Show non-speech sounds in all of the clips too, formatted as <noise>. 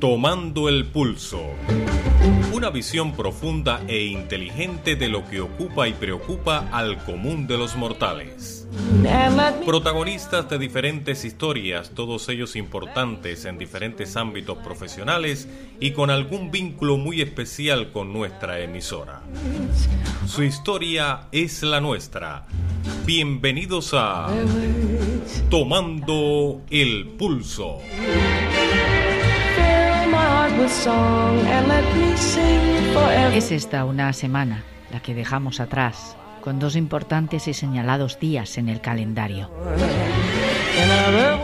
Tomando el pulso. Una visión profunda e inteligente de lo que ocupa y preocupa al común de los mortales. Protagonistas de diferentes historias, todos ellos importantes en diferentes ámbitos profesionales y con algún vínculo muy especial con nuestra emisora. Su historia es la nuestra. Bienvenidos a Tomando el Pulso. Es esta una semana, la que dejamos atrás, con dos importantes y señalados días en el calendario.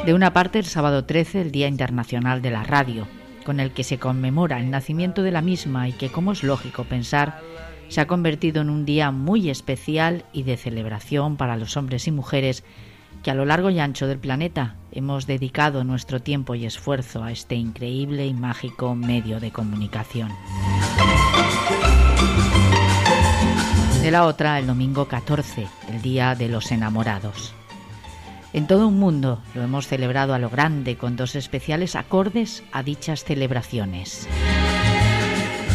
De una parte, el sábado 13, el Día Internacional de la Radio, con el que se conmemora el nacimiento de la misma y que, como es lógico pensar, se ha convertido en un día muy especial y de celebración para los hombres y mujeres que a lo largo y ancho del planeta hemos dedicado nuestro tiempo y esfuerzo a este increíble y mágico medio de comunicación. De la otra, el domingo 14, el Día de los Enamorados. En todo un mundo lo hemos celebrado a lo grande con dos especiales acordes a dichas celebraciones.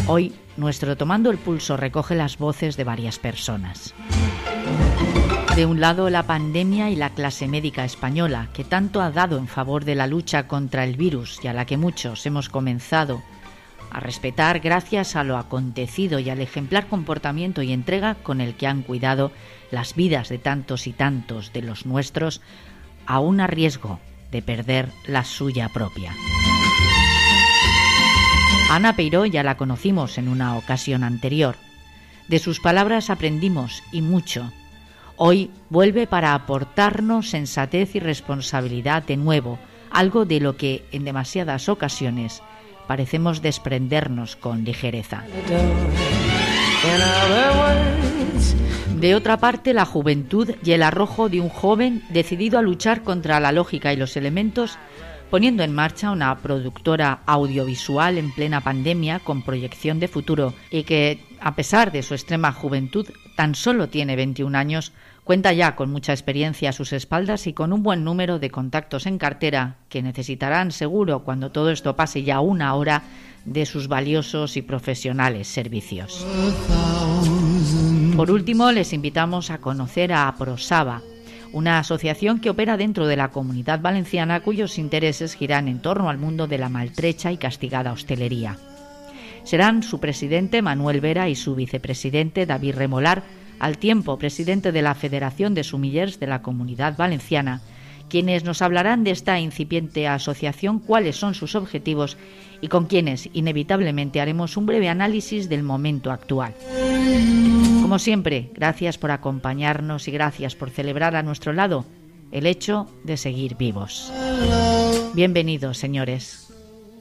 Hoy, nuestro Tomando el Pulso recoge las voces de varias personas. De un lado, la pandemia y la clase médica española, que tanto ha dado en favor de la lucha contra el virus y a la que muchos hemos comenzado a respetar gracias a lo acontecido y al ejemplar comportamiento y entrega con el que han cuidado las vidas de tantos y tantos de los nuestros, aún a riesgo de perder la suya propia. Ana Peiró ya la conocimos en una ocasión anterior. De sus palabras aprendimos y mucho Hoy vuelve para aportarnos sensatez y responsabilidad de nuevo, algo de lo que en demasiadas ocasiones parecemos desprendernos con ligereza. De otra parte, la juventud y el arrojo de un joven decidido a luchar contra la lógica y los elementos, poniendo en marcha una productora audiovisual en plena pandemia con proyección de futuro y que, a pesar de su extrema juventud, tan solo tiene 21 años, Cuenta ya con mucha experiencia a sus espaldas y con un buen número de contactos en cartera que necesitarán seguro cuando todo esto pase ya una hora de sus valiosos y profesionales servicios. Por último, les invitamos a conocer a Prosaba, una asociación que opera dentro de la comunidad valenciana cuyos intereses giran en torno al mundo de la maltrecha y castigada hostelería. Serán su presidente Manuel Vera y su vicepresidente David Remolar al tiempo presidente de la Federación de Sumillers de la Comunidad Valenciana, quienes nos hablarán de esta incipiente asociación, cuáles son sus objetivos y con quienes inevitablemente haremos un breve análisis del momento actual. Como siempre, gracias por acompañarnos y gracias por celebrar a nuestro lado el hecho de seguir vivos. Bienvenidos, señores.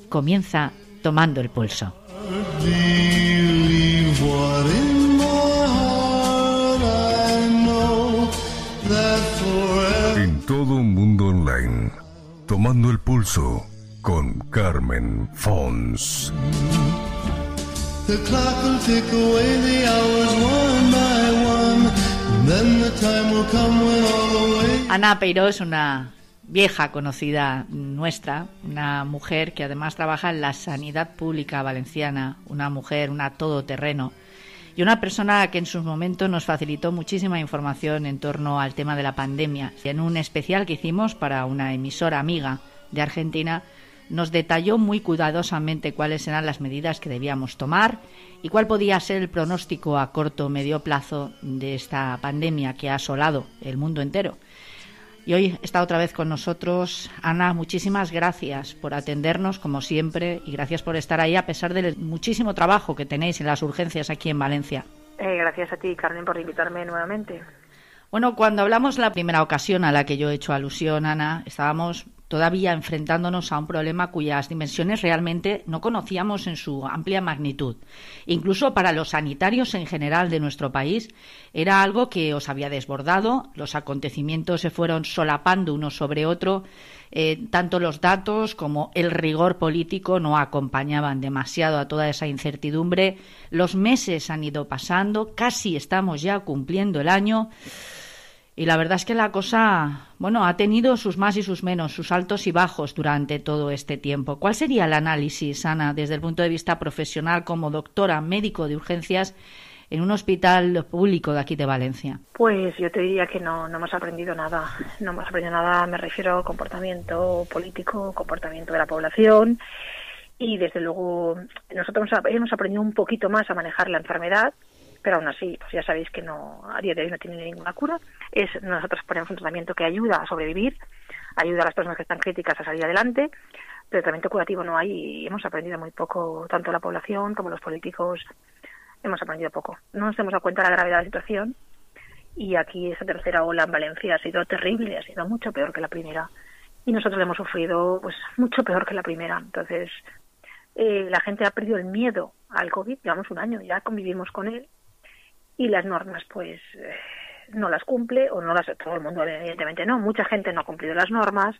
Comienza tomando el pulso. Todo un mundo online. Tomando el pulso con Carmen Fons. Ana Peiró es una vieja conocida nuestra, una mujer que además trabaja en la sanidad pública valenciana, una mujer, una todoterreno y una persona que en sus momentos nos facilitó muchísima información en torno al tema de la pandemia. En un especial que hicimos para una emisora amiga de Argentina, nos detalló muy cuidadosamente cuáles eran las medidas que debíamos tomar y cuál podía ser el pronóstico a corto o medio plazo de esta pandemia que ha asolado el mundo entero. Y hoy está otra vez con nosotros Ana. Muchísimas gracias por atendernos, como siempre, y gracias por estar ahí a pesar del muchísimo trabajo que tenéis en las urgencias aquí en Valencia. Eh, gracias a ti, Carmen, por invitarme nuevamente. Bueno, cuando hablamos la primera ocasión a la que yo he hecho alusión, Ana, estábamos todavía enfrentándonos a un problema cuyas dimensiones realmente no conocíamos en su amplia magnitud. Incluso para los sanitarios en general de nuestro país era algo que os había desbordado, los acontecimientos se fueron solapando uno sobre otro, eh, tanto los datos como el rigor político no acompañaban demasiado a toda esa incertidumbre, los meses han ido pasando, casi estamos ya cumpliendo el año. Y la verdad es que la cosa, bueno, ha tenido sus más y sus menos, sus altos y bajos durante todo este tiempo. ¿Cuál sería el análisis, Ana, desde el punto de vista profesional como doctora médico de urgencias en un hospital público de aquí de Valencia? Pues yo te diría que no, no hemos aprendido nada. No hemos aprendido nada, me refiero a comportamiento político, comportamiento de la población. Y desde luego nosotros hemos aprendido un poquito más a manejar la enfermedad, pero aún así, pues ya sabéis que no, a día de hoy no tiene ninguna cura. Es, nosotros ponemos un tratamiento que ayuda a sobrevivir, ayuda a las personas que están críticas a salir adelante, pero tratamiento curativo no hay y hemos aprendido muy poco, tanto la población como los políticos hemos aprendido poco. No nos hemos dado cuenta de la gravedad de la situación y aquí esa tercera ola en Valencia ha sido terrible, ha sido mucho peor que la primera y nosotros hemos sufrido pues mucho peor que la primera. Entonces, eh, la gente ha perdido el miedo al COVID, llevamos un año, ya convivimos con él y las normas pues eh, no las cumple o no las todo el mundo evidentemente no, mucha gente no ha cumplido las normas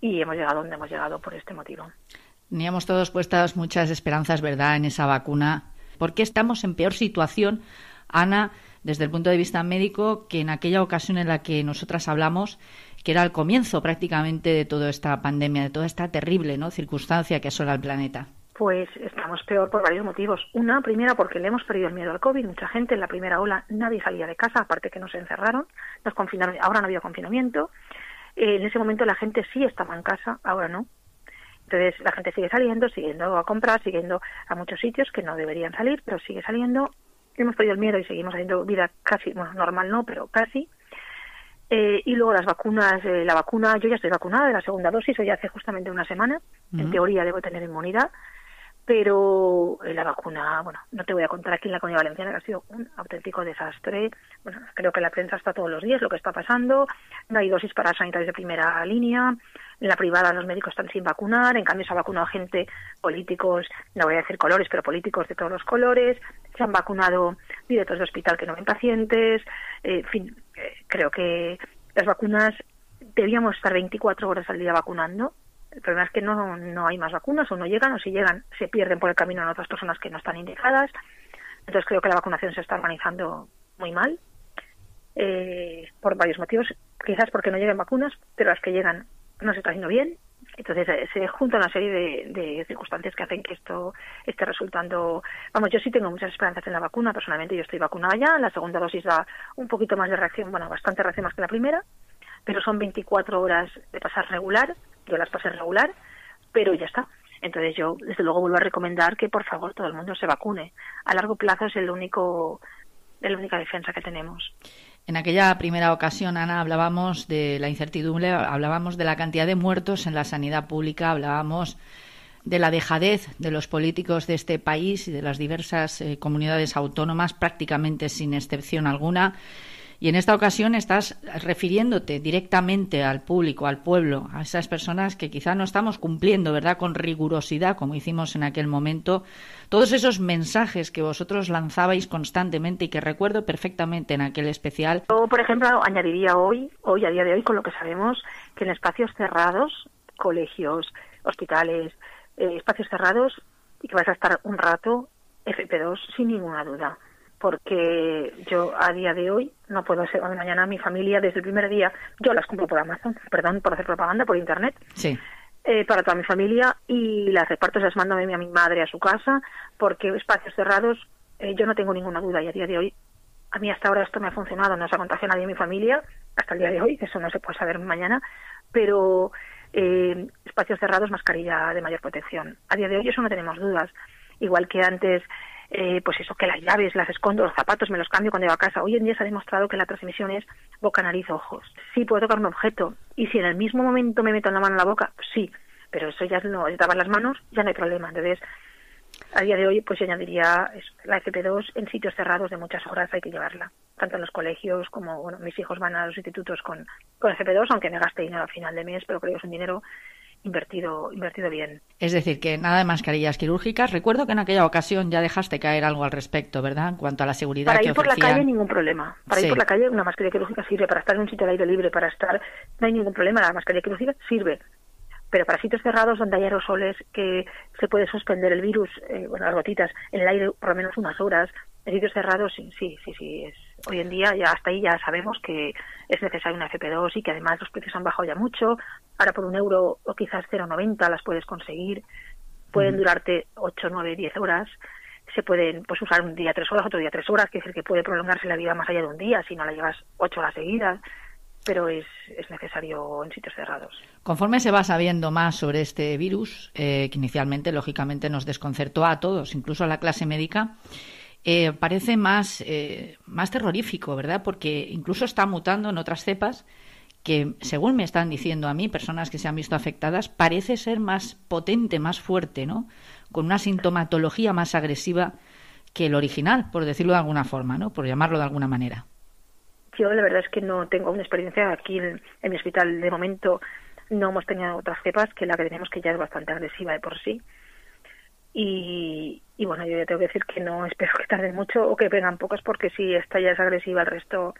y hemos llegado donde hemos llegado por este motivo. Teníamos todos puestas muchas esperanzas, ¿verdad?, en esa vacuna ¿Por qué estamos en peor situación, Ana, desde el punto de vista médico, que en aquella ocasión en la que nosotras hablamos, que era el comienzo prácticamente de toda esta pandemia, de toda esta terrible ¿no? circunstancia que asola el planeta? Pues estamos peor por varios motivos. Una, primera, porque le hemos perdido el miedo al COVID. Mucha gente en la primera ola nadie salía de casa, aparte que nos encerraron, nos confinaron, ahora no había confinamiento. Eh, en ese momento la gente sí estaba en casa, ahora no. Entonces la gente sigue saliendo, siguiendo a comprar, siguiendo a muchos sitios que no deberían salir, pero sigue saliendo. Hemos perdido el miedo y seguimos haciendo vida casi, bueno, normal no, pero casi. Eh, y luego las vacunas, eh, la vacuna, yo ya estoy vacunada de la segunda dosis, hoy hace justamente una semana. En teoría debo tener inmunidad, pero eh, la vacuna, bueno, no te voy a contar aquí en la Comunidad Valenciana que ha sido un auténtico desastre. Bueno, creo que la prensa está todos los días lo que está pasando. No hay dosis para sanitarios de primera línea. En la privada los médicos están sin vacunar, en cambio se ha vacunado gente, políticos, no voy a decir colores, pero políticos de todos los colores, se han vacunado directores de hospital que no ven pacientes, eh, en fin, eh, creo que las vacunas debíamos estar 24 horas al día vacunando. El problema es que no, no hay más vacunas o no llegan o si llegan se pierden por el camino en otras personas que no están indicadas. Entonces creo que la vacunación se está organizando muy mal eh, por varios motivos. Quizás porque no lleguen vacunas, pero las que llegan no se está haciendo bien. Entonces eh, se junta una serie de, circunstancias que hacen que esto esté resultando. Vamos, yo sí tengo muchas esperanzas en la vacuna. Personalmente, yo estoy vacunada ya. La segunda dosis da un poquito más de reacción, bueno, bastante reacción más que la primera, pero son 24 horas de pasar regular. Yo las pasé regular, pero ya está. Entonces yo, desde luego, vuelvo a recomendar que por favor todo el mundo se vacune. A largo plazo es el único, la única defensa que tenemos. En aquella primera ocasión, Ana, hablábamos de la incertidumbre, hablábamos de la cantidad de muertos en la sanidad pública, hablábamos de la dejadez de los políticos de este país y de las diversas eh, comunidades autónomas, prácticamente sin excepción alguna. Y en esta ocasión estás refiriéndote directamente al público, al pueblo, a esas personas que quizá no estamos cumpliendo, ¿verdad?, con rigurosidad, como hicimos en aquel momento, todos esos mensajes que vosotros lanzabais constantemente y que recuerdo perfectamente en aquel especial. Yo, por ejemplo, añadiría hoy, hoy a día de hoy, con lo que sabemos, que en espacios cerrados, colegios, hospitales, eh, espacios cerrados, y que vas a estar un rato, FP2 sin ninguna duda porque yo a día de hoy no puedo ser mañana mi familia desde el primer día yo las compro por Amazon perdón por hacer propaganda por internet sí. eh, para toda mi familia y las reparto se las mando a mi madre a su casa porque espacios cerrados eh, yo no tengo ninguna duda y a día de hoy a mí hasta ahora esto me ha funcionado no se ha contagiado nadie en mi familia hasta el día de hoy eso no se puede saber mañana pero eh, espacios cerrados mascarilla de mayor protección a día de hoy eso no tenemos dudas igual que antes eh, pues eso, que las llaves las escondo, los zapatos me los cambio cuando llego a casa. Hoy en día se ha demostrado que la transmisión es boca, nariz, ojos. Sí, puedo tocar un objeto y si en el mismo momento me meto la mano en la boca, sí, pero eso ya no, lavar las manos, ya no hay problema. Entonces, a día de hoy, pues yo añadiría la FP2 en sitios cerrados de muchas horas hay que llevarla, tanto en los colegios como, bueno, mis hijos van a los institutos con, con FP2, aunque me gaste dinero a final de mes, pero creo que es un dinero invertido, invertido bien. Es decir, que nada de mascarillas quirúrgicas. Recuerdo que en aquella ocasión ya dejaste caer algo al respecto, ¿verdad? En cuanto a la seguridad para ir por la calle ningún problema. Para ir por la calle una mascarilla quirúrgica sirve. Para estar en un sitio de aire libre, para estar... No hay ningún problema. La mascarilla quirúrgica sirve. Pero para sitios cerrados donde hay aerosoles que se puede suspender el virus, eh, bueno, las gotitas, en el aire por lo menos unas horas, en sitios cerrados sí, sí, sí, sí es, Hoy en día ya hasta ahí ya sabemos que es necesario una FP2 y que además los precios han bajado ya mucho. Ahora por un euro o quizás 0,90 las puedes conseguir. Pueden durarte 8, 9, 10 horas. Se pueden pues usar un día 3 horas, otro día 3 horas, que es el que puede prolongarse la vida más allá de un día si no la llevas 8 horas seguidas pero es, es, necesario en sitios cerrados. Conforme se va sabiendo más sobre este virus, eh, que inicialmente, lógicamente, nos desconcertó a todos, incluso a la clase médica, eh, parece más, eh, más terrorífico, ¿verdad? Porque incluso está mutando en otras cepas que, según me están diciendo a mí, personas que se han visto afectadas, parece ser más potente, más fuerte, ¿no? Con una sintomatología más agresiva que el original, por decirlo de alguna forma, ¿no? Por llamarlo de alguna manera. Yo la verdad es que no tengo una experiencia aquí en, mi hospital de momento. No hemos tenido otras cepas que la que tenemos que ya es bastante agresiva de por sí. Y, y bueno, yo ya tengo que decir que no espero que tarden mucho o que vengan pocas porque si esta ya es agresiva el resto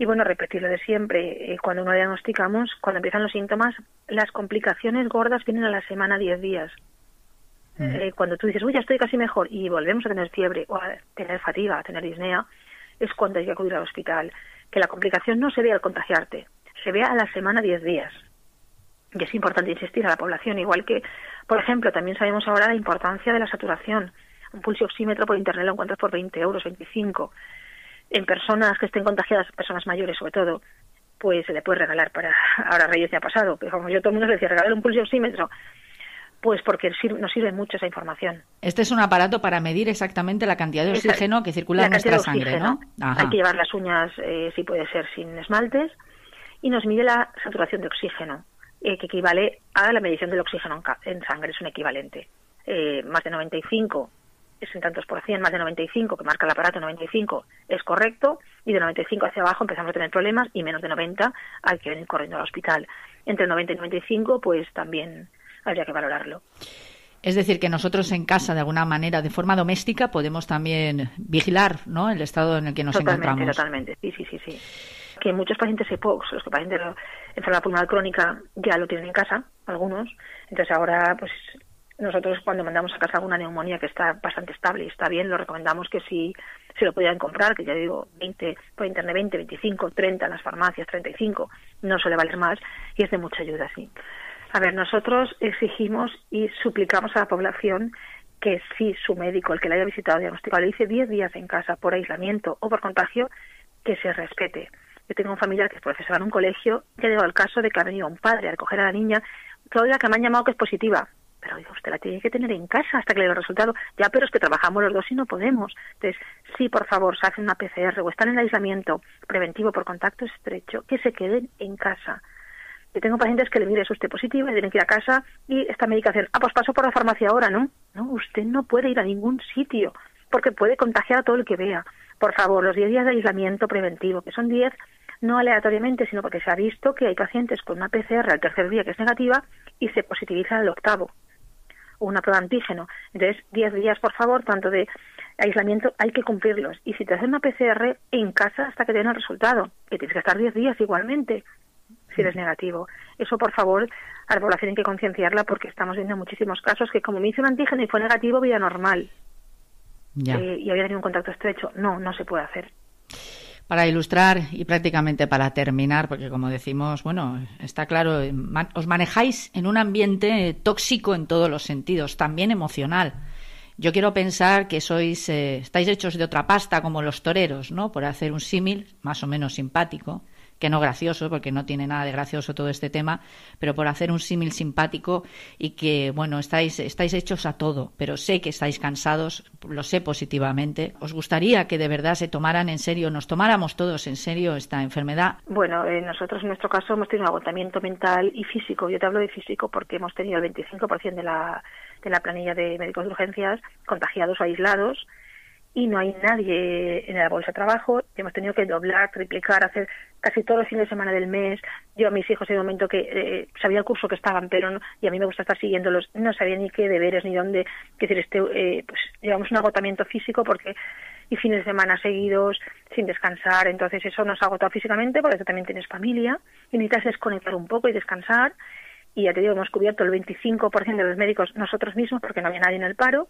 y bueno, repetir lo de siempre, eh, cuando uno diagnosticamos, cuando empiezan los síntomas, las complicaciones gordas vienen a la semana 10 días. Eh, cuando tú dices, uy, ya estoy casi mejor y volvemos a tener fiebre o a tener fatiga, a tener disnea, es cuando hay que acudir al hospital. Que la complicación no se ve al contagiarte, se ve a la semana 10 días. Y es importante insistir a la población, igual que, por ejemplo, también sabemos ahora la importancia de la saturación. Un pulso oxímetro por internet lo encuentras por 20 euros, 25. En personas que estén contagiadas, personas mayores sobre todo, pues se le puede regalar para, <laughs> ahora Reyes ya ha pasado, pero como yo todo el mundo le decía, regalar un pulso oxímetro, pues porque nos sirve mucho esa información. Este es un aparato para medir exactamente la cantidad de oxígeno que circula en nuestra sangre, ¿no? Hay que llevar las uñas, eh, si puede ser, sin esmaltes, y nos mide la saturación de oxígeno, eh, que equivale a la medición del oxígeno en, sangre, es un equivalente. Eh, más de 95 es en tantos por cien, más de 95, que marca el aparato 95, es correcto, y de 95 hacia abajo empezamos a tener problemas, y menos de 90 hay que venir corriendo al hospital. Entre 90 y 95, pues también habría que valorarlo. Es decir, que nosotros en casa, de alguna manera, de forma doméstica, podemos también vigilar ¿no? el estado en el que nos encontramos. Totalmente, sí, sí, sí, sí. Que muchos pacientes EPOX, los que pacientes de enfermedad pulmonar crónica, ya lo tienen en casa, algunos. Entonces ahora, pues nosotros cuando mandamos a casa alguna neumonía que está bastante estable y está bien, lo recomendamos que si se lo pudieran comprar, que ya digo, 20 por internet, 20, 25, 30 en las farmacias, 35, no suele valer más y es de mucha ayuda, sí. A ver, nosotros exigimos y suplicamos a la población que si su médico, el que le haya visitado diagnosticado, le dice 10 días en casa por aislamiento o por contagio, que se respete. Yo tengo un familiar que es profesor en un colegio, ya llegó el caso de que ha venido un padre a recoger a la niña, todavía que me han llamado que es positiva. Pero digo, usted la tiene que tener en casa hasta que le dé el resultado. Ya, pero es que trabajamos los dos y no podemos. Entonces, sí, por favor, se hacen una PCR o están en aislamiento preventivo por contacto estrecho, que se queden en casa. Yo tengo pacientes que le mire es usted positiva y tienen que ir a casa y esta medicación, ah, pues paso por la farmacia ahora, ¿no? No, usted no puede ir a ningún sitio porque puede contagiar a todo el que vea. Por favor, los 10 días de aislamiento preventivo, que son 10 no aleatoriamente, sino porque se ha visto que hay pacientes con una PCR al tercer día que es negativa y se positiviza al octavo, o una prueba antígeno. Entonces, 10 días, por favor, tanto de aislamiento, hay que cumplirlos. Y si te hacen una PCR en casa hasta que te den el resultado, que tienes que estar 10 días igualmente, si eres negativo. Eso, por favor, a la población hay que concienciarla porque estamos viendo muchísimos casos que como me hice un antígeno y fue negativo, vida normal. Eh, y había tenido un contacto estrecho. No, no se puede hacer. Para ilustrar y prácticamente para terminar, porque como decimos, bueno, está claro, os manejáis en un ambiente tóxico en todos los sentidos, también emocional. Yo quiero pensar que sois, eh, estáis hechos de otra pasta como los toreros, ¿no? Por hacer un símil más o menos simpático que no gracioso, porque no tiene nada de gracioso todo este tema, pero por hacer un símil simpático y que, bueno, estáis, estáis hechos a todo, pero sé que estáis cansados, lo sé positivamente. ¿Os gustaría que de verdad se tomaran en serio, nos tomáramos todos en serio esta enfermedad? Bueno, eh, nosotros en nuestro caso hemos tenido un agotamiento mental y físico. Yo te hablo de físico porque hemos tenido el 25% de la, de la planilla de médicos de urgencias contagiados o aislados y no hay nadie en la bolsa de trabajo. Hemos tenido que doblar, triplicar, hacer casi todos los fines de semana del mes. Yo a mis hijos en un momento que eh, sabía el curso que estaban, pero no, y a mí me gusta estar siguiéndolos, no sabía ni qué deberes ni dónde. Es decir, este, eh, pues llevamos un agotamiento físico porque y fines de semana seguidos sin descansar, entonces eso nos ha agotado físicamente porque también tienes familia y necesitas desconectar un poco y descansar. Y ya te digo, hemos cubierto el 25% de los médicos nosotros mismos porque no había nadie en el paro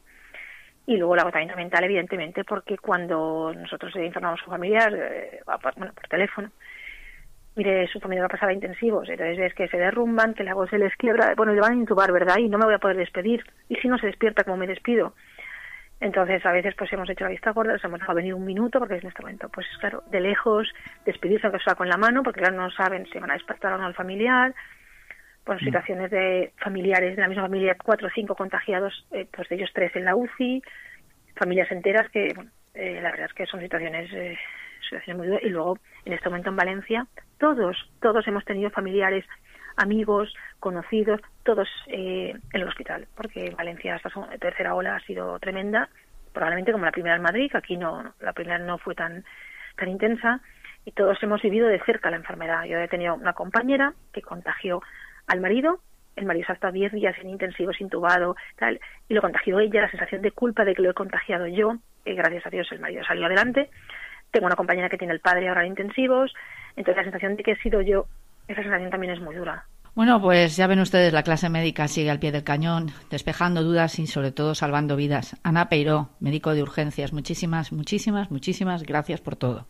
y luego el agotamiento mental, evidentemente, porque cuando nosotros informamos a su familiar, eh, bueno, por teléfono, mire, su familia va a pasar a intensivos, entonces ves que se derrumban, que la voz se les quiebra, bueno, le van a intubar, ¿verdad? Y no me voy a poder despedir. ¿Y si no se despierta, cómo me despido? Entonces, a veces pues hemos hecho la vista gorda, nos hemos dejado venir un minuto, porque en este momento, pues claro, de lejos, despedirse aunque sea con la mano, porque claro, no saben si van a despertar o no al familiar. Pues situaciones de familiares de la misma familia, cuatro o cinco contagiados, eh, pues de ellos tres en la UCI, familias enteras que, bueno, eh, la verdad es que son situaciones, eh, situaciones muy duras. Y luego, en este momento en Valencia, todos, todos hemos tenido familiares, amigos, conocidos, todos eh, en el hospital, porque en Valencia esta tercera ola ha sido tremenda, probablemente como la primera en Madrid, que aquí no, la primera no fue tan, tan intensa, y todos hemos vivido de cerca la enfermedad. Yo he tenido una compañera que contagió al marido, el marido ha estado 10 días en intensivos, intubado, tal, y lo contagió ella, la sensación de culpa de que lo he contagiado yo, y gracias a Dios el marido salió adelante. Tengo una compañera que tiene el padre ahora en intensivos, entonces la sensación de que he sido yo, esa sensación también es muy dura. Bueno, pues ya ven ustedes, la clase médica sigue al pie del cañón, despejando dudas y sobre todo salvando vidas. Ana Peiró, médico de urgencias, muchísimas, muchísimas, muchísimas gracias por todo,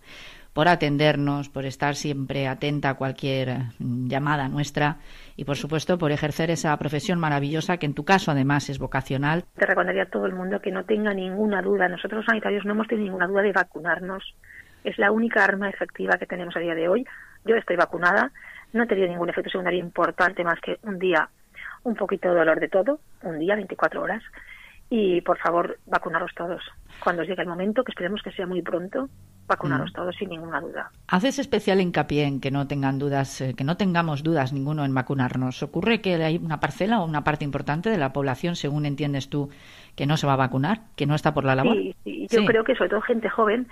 por atendernos, por estar siempre atenta a cualquier mm, llamada nuestra y, por supuesto, por ejercer esa profesión maravillosa que en tu caso además es vocacional. Te recomendaría a todo el mundo que no tenga ninguna duda. Nosotros los sanitarios no hemos tenido ninguna duda de vacunarnos. Es la única arma efectiva que tenemos a día de hoy. Yo estoy vacunada no he tenido ningún efecto secundario importante más que un día un poquito de dolor de todo, un día, 24 horas. Y por favor, vacunaros todos. Cuando llegue el momento, que esperemos que sea muy pronto, vacunaros mm. todos sin ninguna duda. Haces especial hincapié en que no tengan dudas, eh, que no tengamos dudas ninguno en vacunarnos. ¿Ocurre que hay una parcela o una parte importante de la población, según entiendes tú, que no se va a vacunar, que no está por la labor? Sí, yo creo que sobre todo gente joven,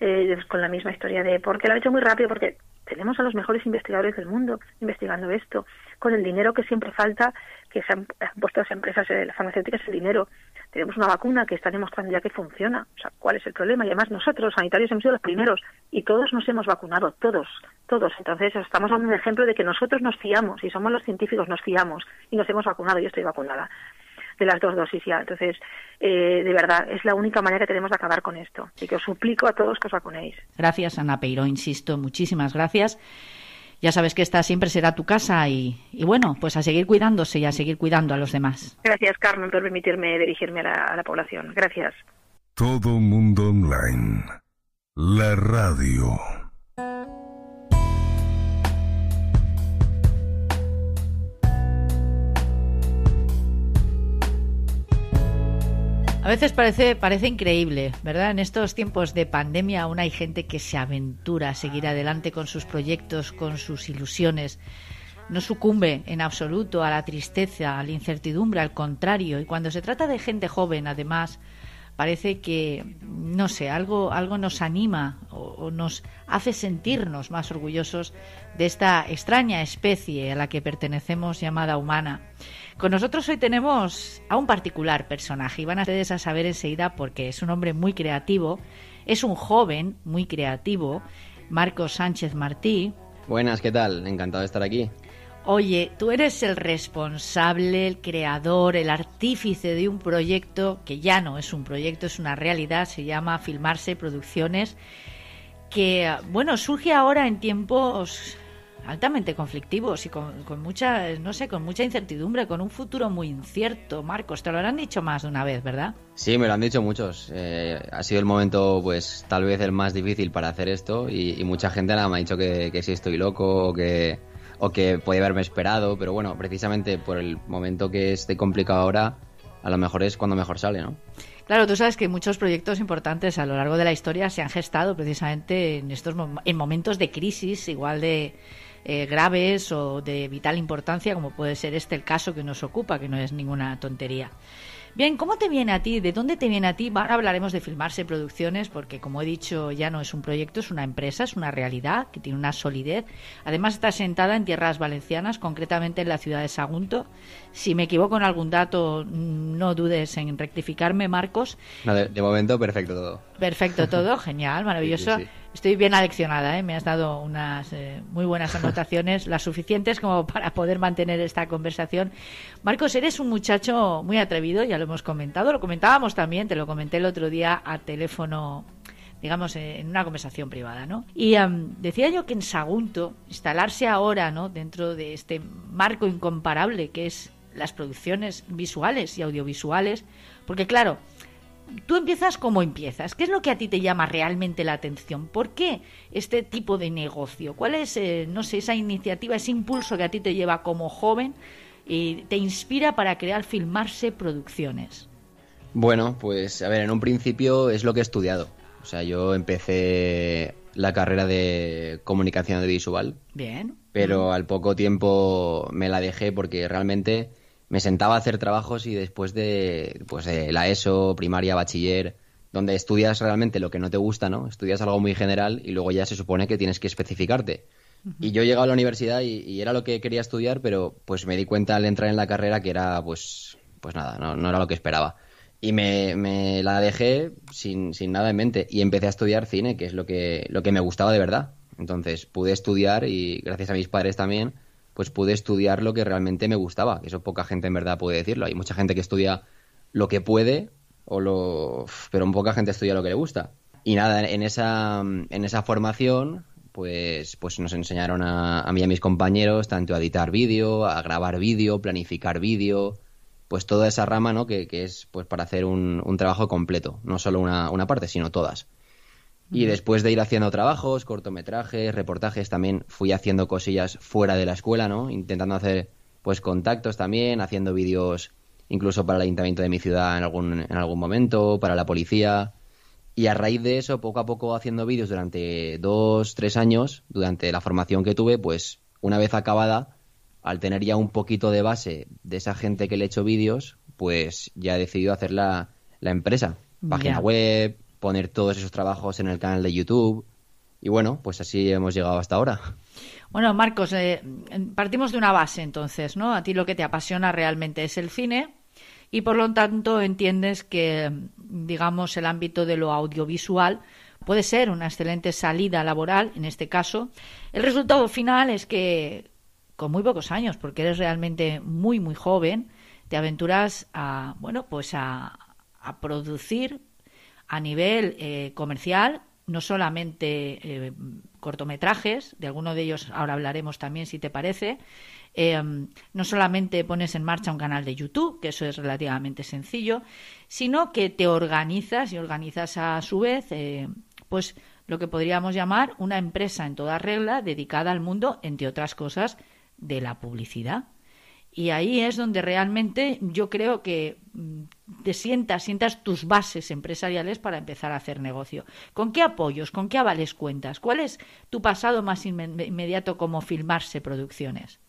eh, con la misma historia de porque lo ha hecho muy rápido, porque tenemos a los mejores investigadores del mundo investigando esto, con el dinero que siempre falta, que se han, puesto las empresas eh, farmacéuticas el dinero. Tenemos una vacuna que está demostrando ya que funciona. O sea, ¿cuál es el problema? Y además nosotros, los sanitarios, hemos sido los primeros y todos nos hemos vacunado, todos, todos. Entonces, estamos dando un ejemplo de que nosotros nos fiamos y somos los científicos, nos fiamos y nos hemos vacunado. Yo estoy vacunada de las dos dosis ya. Entonces, eh, de verdad, es la única manera que tenemos de acabar con esto. Así que os suplico a todos que os vacunéis. Gracias, Ana Peiro, insisto, muchísimas gracias. Ya sabes que esta siempre será tu casa y, bueno, pues a seguir cuidándose y a seguir cuidando a los demás. Gracias, Carmen, por permitirme dirigirme a la, a la población. Gracias. Todo mundo online. La radio. A veces parece, parece increíble, ¿verdad? En estos tiempos de pandemia aún hay gente que se aventura a seguir adelante con sus proyectos, con sus ilusiones. No sucumbe en absoluto a la tristeza, a la incertidumbre, al contrario. Y cuando se trata de gente joven, además, parece que, no sé, algo, algo nos anima o, nos hace sentirnos más orgullosos de esta extraña especie a la que pertenecemos llamada humana. Con nosotros hoy tenemos a un particular personaje y van a ustedes a saber enseguida porque es un hombre muy creativo, es un joven muy creativo, Marcos Sánchez Martí. Buenas, ¿qué tal? Encantado de estar aquí. Oye, tú eres el responsable, el creador, el artífice de un proyecto que ya no es un proyecto, es una realidad, se llama Filmarse Producciones, que, bueno, surge ahora en tiempos altamente conflictivos y con, mucha, no sé, con mucha incertidumbre, con un futuro muy incierto. Marcos, te lo habrán dicho más de una vez, ¿verdad? Sí, me lo han dicho muchos. Eh, ha sido el momento, pues, tal vez el más difícil para hacer esto y, mucha gente nada me ha dicho que, que si estoy loco o que o que puede haberme esperado, pero bueno, precisamente por el momento que esté complicado ahora, a lo mejor es cuando mejor sale, ¿no? Claro, tú sabes que muchos proyectos importantes a lo largo de la historia se han gestado precisamente en estos en momentos de crisis, igual de eh, graves o de vital importancia, como puede ser este el caso que nos ocupa, que no es ninguna tontería. Bien, ¿cómo te viene a ti? ¿De dónde te viene a ti? Ahora hablaremos de Filmarse Producciones, porque como he dicho, ya no es un proyecto, es una empresa, es una realidad que tiene una solidez. Además está sentada en tierras valencianas, concretamente en la ciudad de Sagunto. Si me equivoco en algún dato, no dudes en rectificarme, Marcos. de, momento, perfecto todo. Perfecto todo, <laughs> genial, maravilloso. Estoy bien aleccionada, ¿eh? me has dado unas eh, muy buenas <laughs> anotaciones, las suficientes como para poder mantener esta conversación. Marcos, eres un muchacho muy atrevido, ya lo hemos comentado, lo comentábamos también, te lo comenté el otro día a teléfono digamos, eh, en una conversación privada, ¿no? Y decía yo que en Sagunto, instalarse ahora, ¿no?, dentro de este marco incomparable que es las producciones visuales y audiovisuales, porque claro, tú empiezas como empiezas. ¿Qué es lo que a ti te llama realmente la atención? ¿Por qué este tipo de negocio? ¿Cuál es, eh, no sé, esa iniciativa, ese impulso que a ti te lleva como joven y te inspira para crear Filmarse Producciones? Bueno, pues a ver, en un principio es lo que he estudiado. O sea, yo empecé la carrera de comunicación audiovisual. Bien. Pero al poco tiempo me la dejé porque realmente me sentaba a hacer trabajos y después de, pues, de la ESO, primaria, bachiller, donde estudias realmente lo que no te gusta, ¿no? Estudias algo muy general y luego ya se supone que tienes que especificarte. Y yo llegué a la universidad y, era lo que quería estudiar, pero pues me di cuenta al entrar en la carrera que era, pues, pues nada, no, era lo que esperaba. Y me, me la dejé sin, sin, nada en mente y empecé a estudiar cine, que es lo que, lo que me gustaba de verdad. Entonces pude estudiar y gracias a mis padres también pues pude estudiar lo que realmente me gustaba. Eso poca gente en verdad puede decirlo. Hay mucha gente que estudia lo que puede, o lo... pero poca gente estudia lo que le gusta. Y nada, en esa, en esa formación, pues, pues nos enseñaron a, a mí y a mis compañeros tanto a editar vídeo, a grabar vídeo, planificar vídeo, pues toda esa rama, ¿no? Que, que es pues para hacer un, un trabajo completo, no solo una, una parte, sino todas. Y después de ir haciendo trabajos, cortometrajes, reportajes, también fui haciendo cosillas fuera de la escuela, ¿no? Intentando hacer pues contactos también, haciendo vídeos incluso para el ayuntamiento de mi ciudad en algún, en algún momento, para la policía. Y a raíz de eso, poco a poco haciendo vídeos durante dos, tres años, durante la formación que tuve, pues una vez acabada, al tener ya un poquito de base de esa gente que le he hecho vídeos, pues ya he decidido hacer la, la empresa. Página web, poner todos esos trabajos en el canal de YouTube. Y bueno, pues así hemos llegado hasta ahora. Bueno, Marcos, eh, partimos de una base entonces, ¿no? A ti lo que te apasiona realmente es el cine y por lo tanto entiendes que, digamos, el ámbito de lo audiovisual puede ser una excelente salida laboral, en este caso. El resultado final es que, con muy pocos años, porque eres realmente muy, muy joven, te aventuras a, bueno, pues a, a producir a nivel eh, comercial, no solamente eh, cortometrajes, de alguno de ellos ahora hablaremos también si te parece, eh, no solamente pones en marcha un canal de YouTube, que eso es relativamente sencillo, sino que te organizas y organizas a su vez, pues lo que podríamos llamar una empresa en toda regla dedicada al mundo, entre otras cosas, de la publicidad. Y ahí es donde realmente yo creo que mm, te sientas, sientas tus bases empresariales para empezar a hacer negocio. ¿Con qué apoyos, con qué avales cuentas? ¿Cuál es tu pasado más inmediato como filmarse producciones?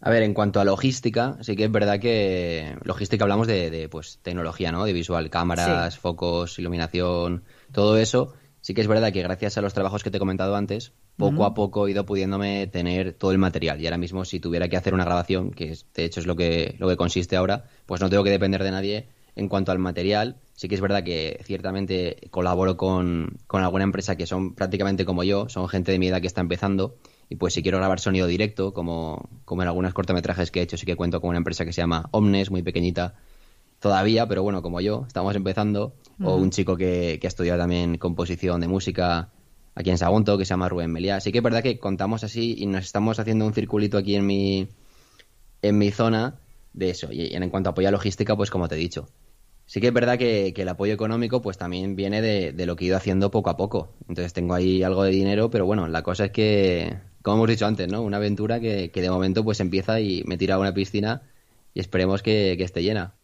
A ver, en cuanto a logística, sí que es verdad que logística hablamos de, pues tecnología, ¿no? De visual, cámaras, focos, iluminación, todo eso. Sí que es verdad que gracias a los trabajos que te he comentado antes, poco a poco he ido pudiéndome tener todo el material. Y ahora mismo, si tuviera que hacer una grabación, que de hecho es lo que, lo que consiste ahora, pues no tengo que depender de nadie en cuanto al material. Sí que es verdad que ciertamente colaboro con, con alguna empresa que son prácticamente como yo, son gente de mi edad que está empezando. Y pues si quiero grabar sonido directo, como, como en algunos cortometrajes que he hecho, sí que cuento con una empresa que se llama Omnes, muy pequeñita todavía, pero bueno, como yo, estamos empezando. O un chico que, que ha estudiado también composición de música aquí en Sagunto, que se llama Rubén Meliá. Sí que es verdad que contamos así y nos estamos haciendo un circulito aquí en mi, en mi zona de eso. Y en cuanto a apoyo a logística, pues como te he dicho. Sí que es verdad que, el apoyo económico pues también viene de, lo que he ido haciendo poco a poco. Entonces tengo ahí algo de dinero, pero bueno, la cosa es que, como hemos dicho antes, ¿no? Una aventura que, de momento pues empieza y me tira a una piscina y esperemos que, que esté llena.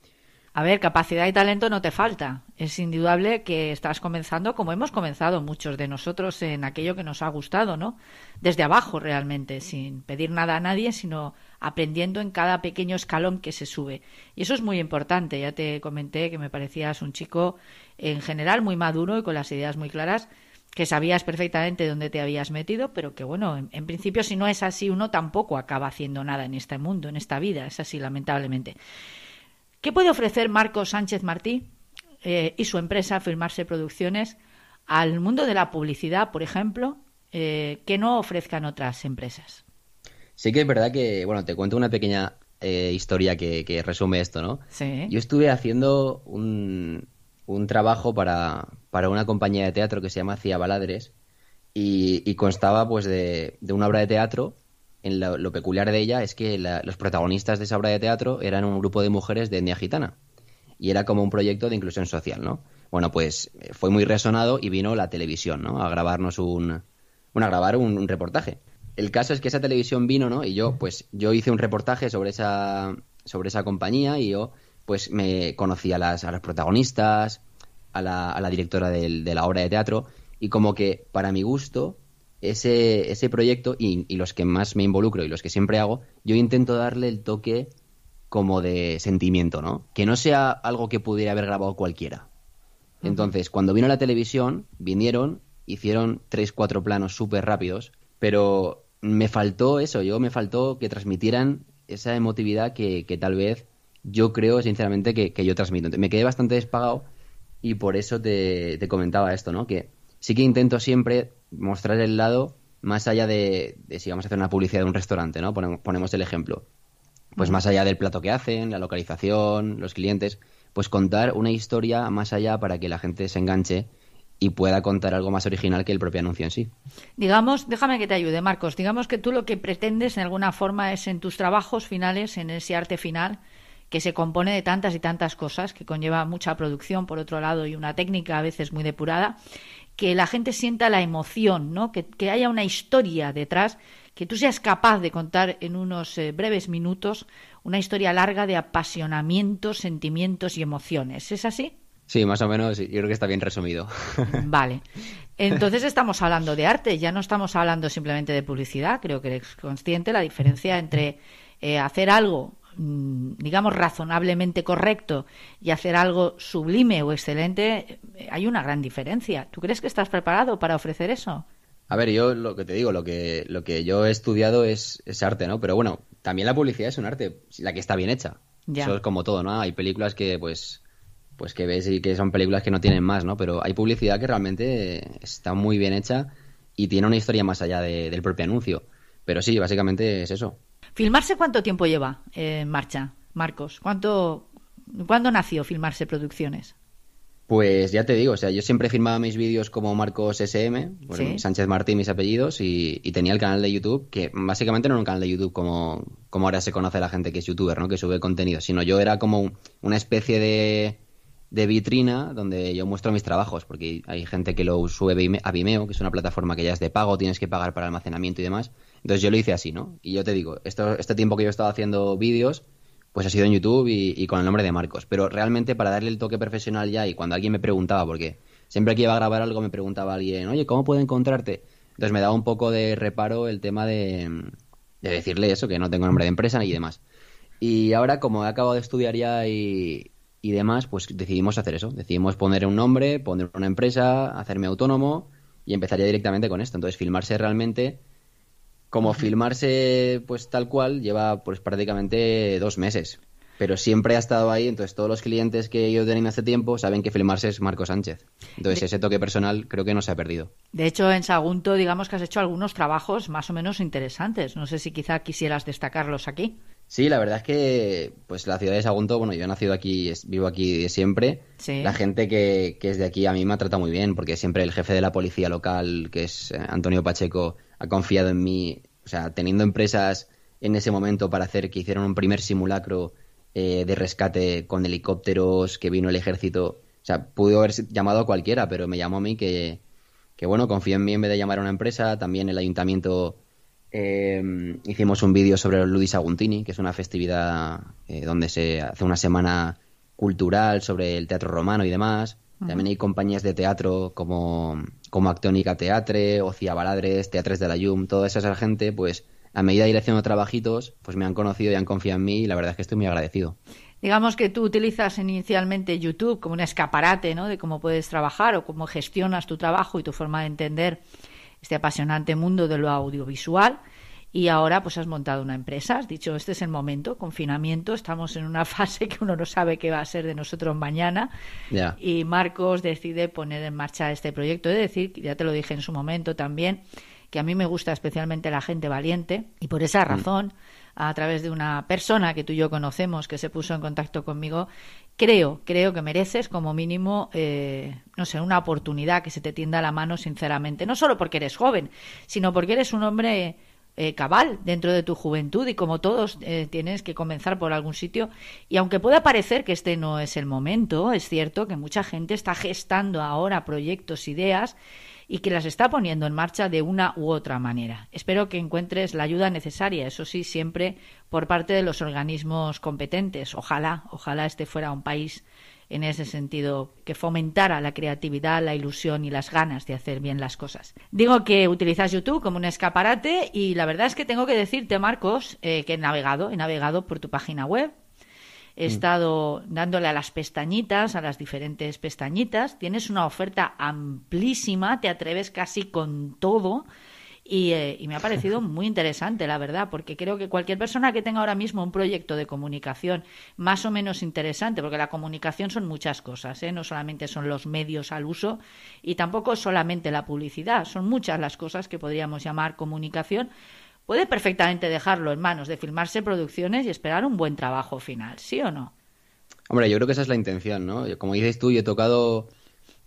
A ver, capacidad y talento no te falta. Es indudable que estás comenzando como hemos comenzado muchos de nosotros en aquello que nos ha gustado, ¿no? Desde abajo realmente, sin pedir nada a nadie, sino aprendiendo en cada pequeño escalón que se sube. Y eso es muy importante. Ya te comenté que me parecías un chico en general muy maduro y con las ideas muy claras que sabías perfectamente dónde te habías metido, pero que bueno, en, principio si no es así, uno tampoco acaba haciendo nada en este mundo, en esta vida, es así lamentablemente. ¿Qué puede ofrecer Marcos Sánchez Martí eh, y su empresa Filmarse Producciones al mundo de la publicidad, por ejemplo, eh, que no ofrezcan otras empresas. Sí que es verdad que, bueno, te cuento una pequeña eh, historia que, resume esto, ¿no? Sí. Yo estuve haciendo un, un trabajo para, para, una compañía de teatro que se llama Cia Baladres y, constaba pues de, de, una obra de teatro. En lo, peculiar de ella es que los protagonistas de esa obra de teatro eran un grupo de mujeres de etnia gitana y era como un proyecto de inclusión social, ¿no? Bueno, pues eh, fue muy resonado y vino la televisión, ¿no? A grabarnos un, bueno, a grabar un reportaje el caso es que esa televisión vino, ¿no? Y yo, pues, yo hice un reportaje sobre esa, sobre esa compañía y yo, pues, me conocí a las, a las protagonistas, a la, a la directora de la obra de teatro y como que, para mi gusto, ese, ese proyecto y, y, los que más me involucro y los que siempre hago, yo intento darle el toque como de sentimiento, ¿no? Que no sea algo que pudiera haber grabado cualquiera. Entonces, cuando vino la televisión, vinieron, hicieron tres, cuatro planos súper rápidos pero me faltó eso, yo me faltó que transmitieran esa emotividad que, tal vez yo creo sinceramente que, yo transmito. Me quedé bastante despagado y por eso te, comentaba esto, ¿no? Que sí que intento siempre mostrar el lado más allá de, si vamos a hacer una publicidad de un restaurante, ¿no? Ponemos, el ejemplo. Pues más allá del plato que hacen, la localización, los clientes, pues contar una historia más allá para que la gente se enganche y pueda contar algo más original que el propio anuncio en sí. Digamos, déjame que te ayude, Marcos. Digamos que tú lo que pretendes en alguna forma es en tus trabajos finales, en ese arte final, que se compone de tantas y tantas cosas, que conlleva mucha producción, por otro lado, y una técnica a veces muy depurada, que la gente sienta la emoción, ¿no? que, haya una historia detrás, que tú seas capaz de contar en unos eh, breves minutos una historia larga de apasionamientos, sentimientos y emociones. ¿Es así? Sí, más o menos, yo creo que está bien resumido. <laughs> Vale. Entonces estamos hablando de arte, ya no estamos hablando simplemente de publicidad. Creo que eres consciente la diferencia entre eh, hacer algo, digamos, razonablemente correcto y hacer algo sublime o excelente. Eh, hay una gran diferencia. ¿Tú crees que estás preparado para ofrecer eso? A ver, yo lo que te digo, lo que, lo que yo he estudiado es, arte, ¿no? Pero bueno, también la publicidad es un arte, la que está bien hecha. Eso es como todo, ¿no? Hay películas que, pues, pues que ves y que son películas que no tienen más, ¿no? Pero hay publicidad que realmente está muy bien hecha y tiene una historia más allá del propio anuncio. Pero sí, básicamente es eso. ¿Filmarse cuánto tiempo lleva en marcha, Marcos? ¿Cuánto, ¿Cuándo nació Filmarse Producciones? Pues ya te digo, o sea, yo siempre filmaba mis vídeos como Marcos SM, Sánchez Martín mis apellidos, y, tenía el canal de YouTube, que básicamente no era un canal de YouTube como, como ahora se conoce la gente que es youtuber, ¿no? Que sube contenido, sino yo era como una especie de, de vitrina donde yo muestro mis trabajos, porque hay gente que lo sube a Vimeo, que es una plataforma que ya es de pago, tienes que pagar para almacenamiento y demás. Entonces yo lo hice así, ¿no? Y yo te digo, esto, este tiempo que yo he estado haciendo vídeos, pues ha sido en YouTube y, con el nombre de Marcos. Pero realmente para darle el toque profesional ya, y cuando alguien me preguntaba, porque siempre que iba a grabar algo me preguntaba alguien, oye, ¿cómo puedo encontrarte? Entonces me daba un poco de reparo el tema de, de decirle eso, que no tengo nombre de empresa y demás. Y ahora, como he acabado de estudiar ya y, y demás, pues decidimos hacer eso. Decidimos poner un nombre, poner una empresa, hacerme autónomo y empezaría directamente con esto. Entonces, filmarse realmente, como filmarse pues tal cual, lleva pues prácticamente dos meses. Pero siempre ha estado ahí, entonces todos los clientes que yo tenía hace tiempo saben que filmarse es Marco Sánchez. Entonces ese toque personal creo que no se ha perdido. De hecho, en Sagunto, digamos que has hecho algunos trabajos más o menos interesantes. No sé si quizá quisieras destacarlos aquí. Sí, la verdad es que pues la ciudad de Sagunto, bueno, yo he nacido aquí, vivo aquí siempre. La gente que, que, es de aquí a mí me ha tratado muy bien, porque siempre el jefe de la policía local, que es eh, Antonio Pacheco, ha confiado en mí. O sea, teniendo empresas en ese momento para hacer que hicieron un primer simulacro eh, de rescate con helicópteros, que vino el ejército. O sea, pudo haber llamado a cualquiera, pero me llamó a mí que, que bueno, confío en mí en vez de llamar a una empresa. También el ayuntamiento eh, hicimos un vídeo sobre los Ludis Aguntini, que es una festividad eh, donde se hace una semana cultural sobre el teatro romano y demás. También hay compañías de teatro como, como Actónica Teatre, Ocia Baladres, Teatres de la Yum, toda esa gente, pues a medida de ir haciendo trabajitos, pues me han conocido y han confiado en mí y la verdad es que estoy muy agradecido. Digamos que tú utilizas inicialmente YouTube como un escaparate, ¿no? De cómo puedes trabajar o cómo gestionas tu trabajo y tu forma de entender este apasionante mundo de lo audiovisual y ahora pues has montado una empresa, has dicho, este es el momento, confinamiento, estamos en una <laughs> fase que uno no sabe qué va a ser de nosotros mañana y Marcos decide poner en marcha este proyecto. Es decir, ya te lo dije en su momento también, que a mí me gusta especialmente la gente valiente y por esa mm. razón, a través de una persona que tú y yo conocemos que se puso en contacto conmigo, creo, creo que mereces como mínimo, eh, no sé, una oportunidad que se te tienda la mano sinceramente, no solo porque eres joven, sino porque eres un hombre eh, cabal dentro de tu juventud y como todos eh, tienes que comenzar por algún sitio. Y aunque pueda parecer que este no es el momento, es cierto que mucha gente está gestando ahora proyectos, ideas y que las está poniendo en marcha de una u otra manera. Espero que encuentres la ayuda necesaria, eso sí, siempre por parte de los organismos competentes. Ojalá, ojalá este fuera un país en ese sentido, que fomentara la creatividad, la ilusión y las ganas de hacer bien las cosas. Digo que utilizas YouTube como un escaparate y la verdad es que tengo que decirte, Marcos, eh, que he navegado, he navegado por tu página web, he mm. estado dándole a las pestañitas, a las diferentes pestañitas. Tienes una oferta amplísima, te atreves casi con todo. Eh, y, me ha parecido <laughs> muy interesante, la verdad, porque creo que cualquier persona que tenga ahora mismo un proyecto de comunicación más o menos interesante, porque la comunicación son muchas cosas, ¿eh? no solamente son los medios al uso y tampoco solamente la publicidad, son muchas las cosas que podríamos llamar comunicación, puede perfectamente dejarlo en manos de filmarse producciones y esperar un buen trabajo final, ¿sí o no? Hombre, yo creo que esa es la intención, ¿no? Como dices tú, yo he tocado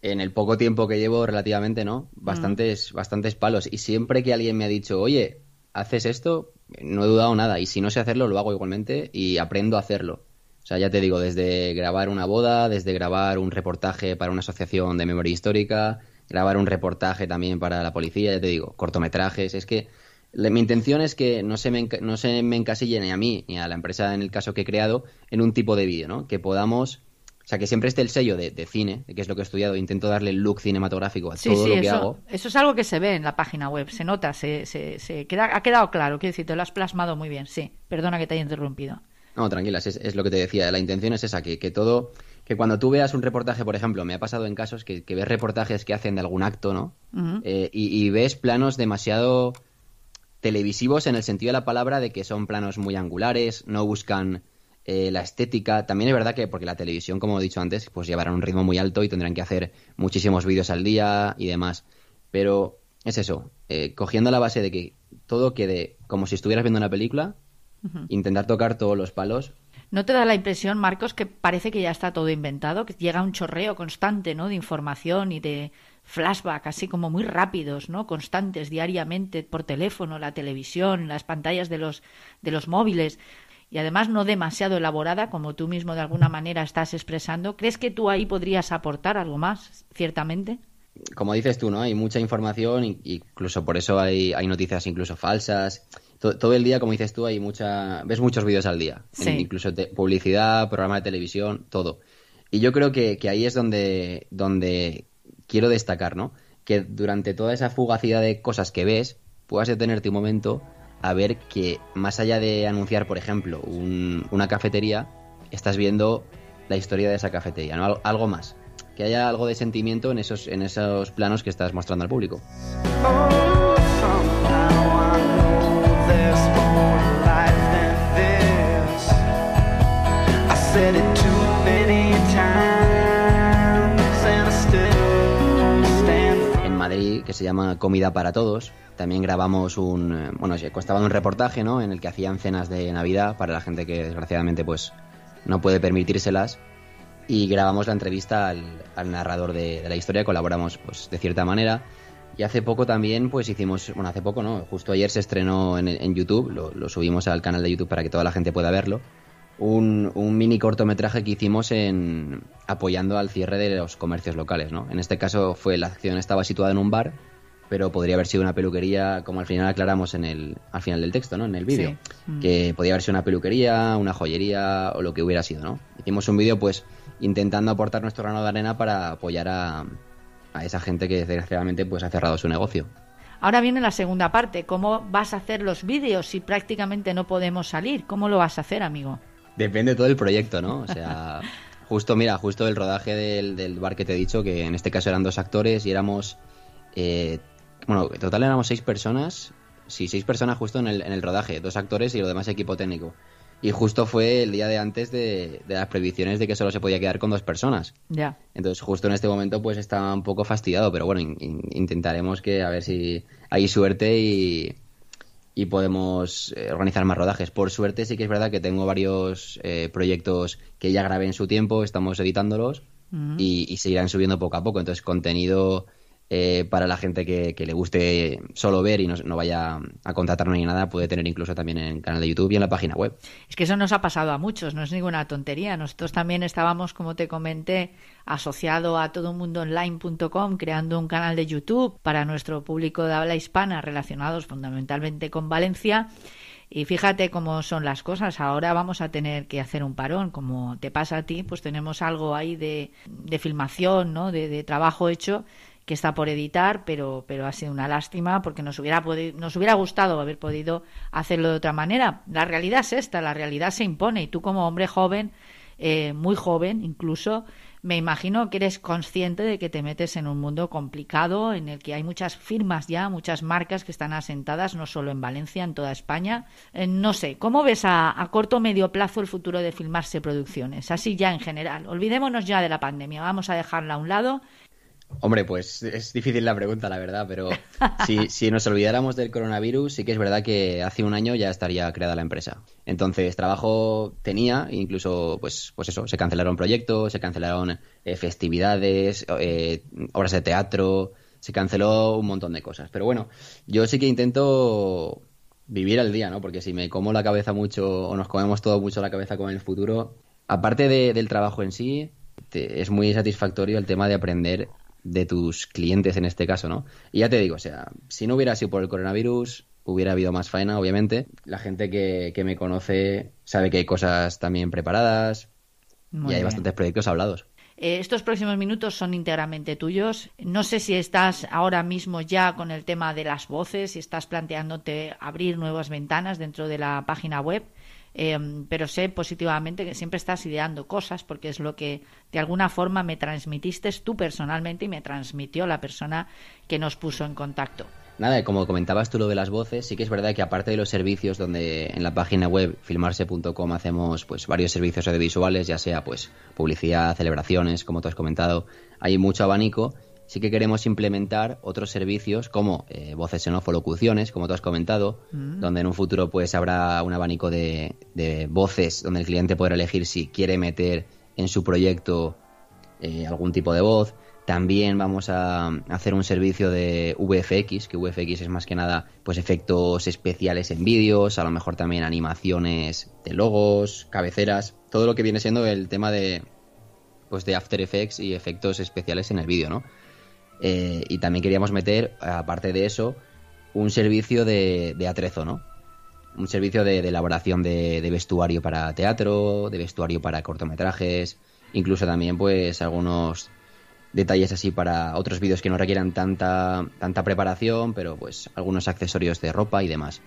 en el poco tiempo que llevo relativamente, ¿no? Mm. Bastantes, bastantes palos. Y siempre que alguien me ha dicho, oye, ¿haces esto? No he dudado nada. Y si no sé hacerlo, lo hago igualmente y aprendo a hacerlo. O sea, ya te digo, desde grabar una boda, desde grabar un reportaje para una asociación de memoria histórica, grabar un reportaje también para la policía, ya te digo, cortometrajes. Es que mi intención es que no se, me, no se me encasille ni a mí ni a la empresa en el caso que he creado en un tipo de vídeo, ¿no? Que podamos o sea, que siempre esté el sello de, cine, que es lo que he estudiado. Intento darle el look cinematográfico a todo lo que hago. Eso es algo que se ve en la página web, se nota, se, se, queda, ha quedado claro. Quiero decir, te lo has plasmado muy bien. Sí, perdona que te haya interrumpido. No, tranquila, es, lo que te decía. La intención es esa, que, que todo. Que cuando tú veas un reportaje, por ejemplo, me ha pasado en casos que, ves reportajes que hacen de algún acto, ¿no? Eh, y, y ves planos demasiado televisivos en el sentido de la palabra de que son planos muy angulares, no buscan eh, la estética. También es verdad que, porque la televisión, como he dicho antes, pues llevarán un ritmo muy alto y tendrán que hacer muchísimos vídeos al día y demás. Pero es eso, eh, cogiendo la base de que todo quede como si estuvieras viendo una película, intentar tocar todos los palos. ¿No te da la impresión, Marcos, que parece que ya está todo inventado, que llega un chorreo constante, ¿no? De información y de flashback, así como muy rápidos, ¿no? Constantes diariamente por teléfono, la televisión, las pantallas de los de los móviles y además no demasiado elaborada, como tú mismo de alguna manera estás expresando, ¿crees que tú ahí podrías aportar algo más, ciertamente? Como dices tú, ¿no? Hay mucha información, incluso por eso hay, hay noticias incluso falsas. Todo, el día, como dices tú, hay mucha, ves muchos vídeos al día, incluso publicidad, programa de televisión, todo. Y yo creo que, que ahí es donde, donde quiero destacar, ¿no? Que durante toda esa fugacidad de cosas que ves, puedas detenerte un momento a ver que más allá de anunciar, por ejemplo, una cafetería, estás viendo la historia de esa cafetería, ¿no? Algo más. Que haya algo de sentimiento en esos, en esos planos que estás mostrando al público. Que se llama Comida para Todos. También grabamos un, eh, bueno, costaba un reportaje, ¿no? En el que hacían cenas de Navidad para la gente que desgraciadamente pues no puede permitírselas. Y grabamos la entrevista al, narrador de, la historia, colaboramos pues de cierta manera. Y hace poco también pues hicimos, bueno, hace poco no, justo ayer se estrenó en, YouTube, lo, lo subimos al canal de YouTube para que toda la gente pueda verlo un, mini cortometraje que hicimos en apoyando al cierre de los comercios locales, ¿no? En este caso fue la acción estaba situada en un bar, pero podría haber sido una peluquería, como al final aclaramos en el al final del texto, ¿no? En el vídeo, mm. que podía haber sido una peluquería, una joyería o lo que hubiera sido, ¿no? Hicimos un vídeo, pues, intentando aportar nuestro grano de arena para apoyar a, a esa gente que desgraciadamente pues ha cerrado su negocio. Ahora viene la segunda parte, ¿cómo vas a hacer los vídeos si prácticamente no podemos salir? ¿Cómo lo vas a hacer, amigo? Depende todo el proyecto, ¿no? O sea, <laughs> justo, mira, justo el rodaje del, bar que te he dicho, que en este caso eran dos actores y éramos. Eh, bueno, en total éramos seis personas. sí, seis personas justo en el, en el rodaje, dos actores y lo demás equipo técnico. Y justo fue el día de antes de, las previsiones de que solo se podía quedar con dos personas. Ya. Entonces, justo en este momento, pues estaba un poco fastidiado, pero bueno, intentaremos que a ver si hay suerte y, y podemos eh, organizar más rodajes. Por suerte, sí que es verdad que tengo varios eh, proyectos que ya grabé en su tiempo, estamos editándolos y, y seguirán subiendo poco a poco. Entonces, contenido eh, para la gente que, le guste solo ver y no, vaya a contratarnos ni nada, puede tener incluso también en el canal de YouTube y en la página web. Es que eso nos ha pasado a muchos, no es ninguna tontería. Nosotros también estábamos, como te comenté, asociado a todomundoonline.com, creando un canal de YouTube para nuestro público de habla hispana relacionados fundamentalmente con Valencia. Y fíjate cómo son las cosas. Ahora vamos a tener que hacer un parón. Como te pasa a ti, pues tenemos algo ahí de, filmación, ¿no? de trabajo hecho que está por editar, pero, pero ha sido una lástima porque nos hubiera, nos hubiera gustado haber podido hacerlo de otra manera. La realidad es esta, la realidad se impone y tú como hombre joven, eh, muy joven incluso, me imagino que eres consciente de que te metes en un mundo complicado en el que hay muchas firmas ya, muchas marcas que están asentadas no solo en Valencia, en toda España. Eh, no sé, ¿cómo ves a, a corto o medio plazo el futuro de filmarse producciones? Así ya en general. Olvidémonos ya de la pandemia, vamos a dejarla a un lado Hombre, pues es difícil la pregunta, la verdad, pero si, <laughs> si, nos olvidáramos del coronavirus, sí que es verdad que hace un año ya estaría creada la empresa. Entonces, trabajo tenía, incluso, pues, pues eso, se cancelaron proyectos, se cancelaron eh, festividades, eh, obras de teatro, se canceló un montón de cosas. Pero bueno, yo sí que intento vivir al día, ¿no? Porque si me como la cabeza mucho, o nos comemos todo mucho la cabeza con el futuro, aparte del trabajo en sí, es muy satisfactorio el tema de aprender de tus clientes en este caso, ¿no? Y ya te digo, o sea, si no hubiera sido por el coronavirus, hubiera habido más faena, obviamente. La gente que, que me conoce sabe que hay cosas también preparadas y hay bastantes proyectos hablados. Eh, estos próximos minutos son íntegramente tuyos. No sé si estás ahora mismo ya con el tema de las voces, si estás planteándote abrir nuevas ventanas dentro de la página web. Em, pero sé positivamente que siempre estás ideando cosas porque es lo que de alguna forma me transmitiste tú personalmente y me transmitió la persona que nos puso en contacto. Nada, como comentabas tú lo de las voces, sí que es verdad que aparte de los servicios donde en la página web filmarse.com hacemos pues varios servicios audiovisuales, ya sea pues publicidad, celebraciones, como tú has comentado, hay mucho abanico sí que queremos implementar otros servicios como eh, voces en off o locuciones, como tú has comentado, mm. donde en un futuro pues habrá un abanico de, voces donde el cliente podrá elegir si quiere meter en su proyecto eh, algún tipo de voz. También vamos a hacer un servicio de VFX, que VFX es más que nada pues efectos especiales en vídeos, a lo mejor también animaciones de logos, cabeceras, todo lo que viene siendo el tema de pues de After Effects y efectos especiales en el vídeo, ¿no? Eh, y también queríamos meter, aparte de eso, un servicio de, atrezo, ¿no? Un servicio de, elaboración de, vestuario para teatro, de vestuario para cortometrajes, incluso también pues algunos detalles así para otros vídeos que no requieran tanta, tanta preparación, pero pues algunos accesorios de ropa y demás.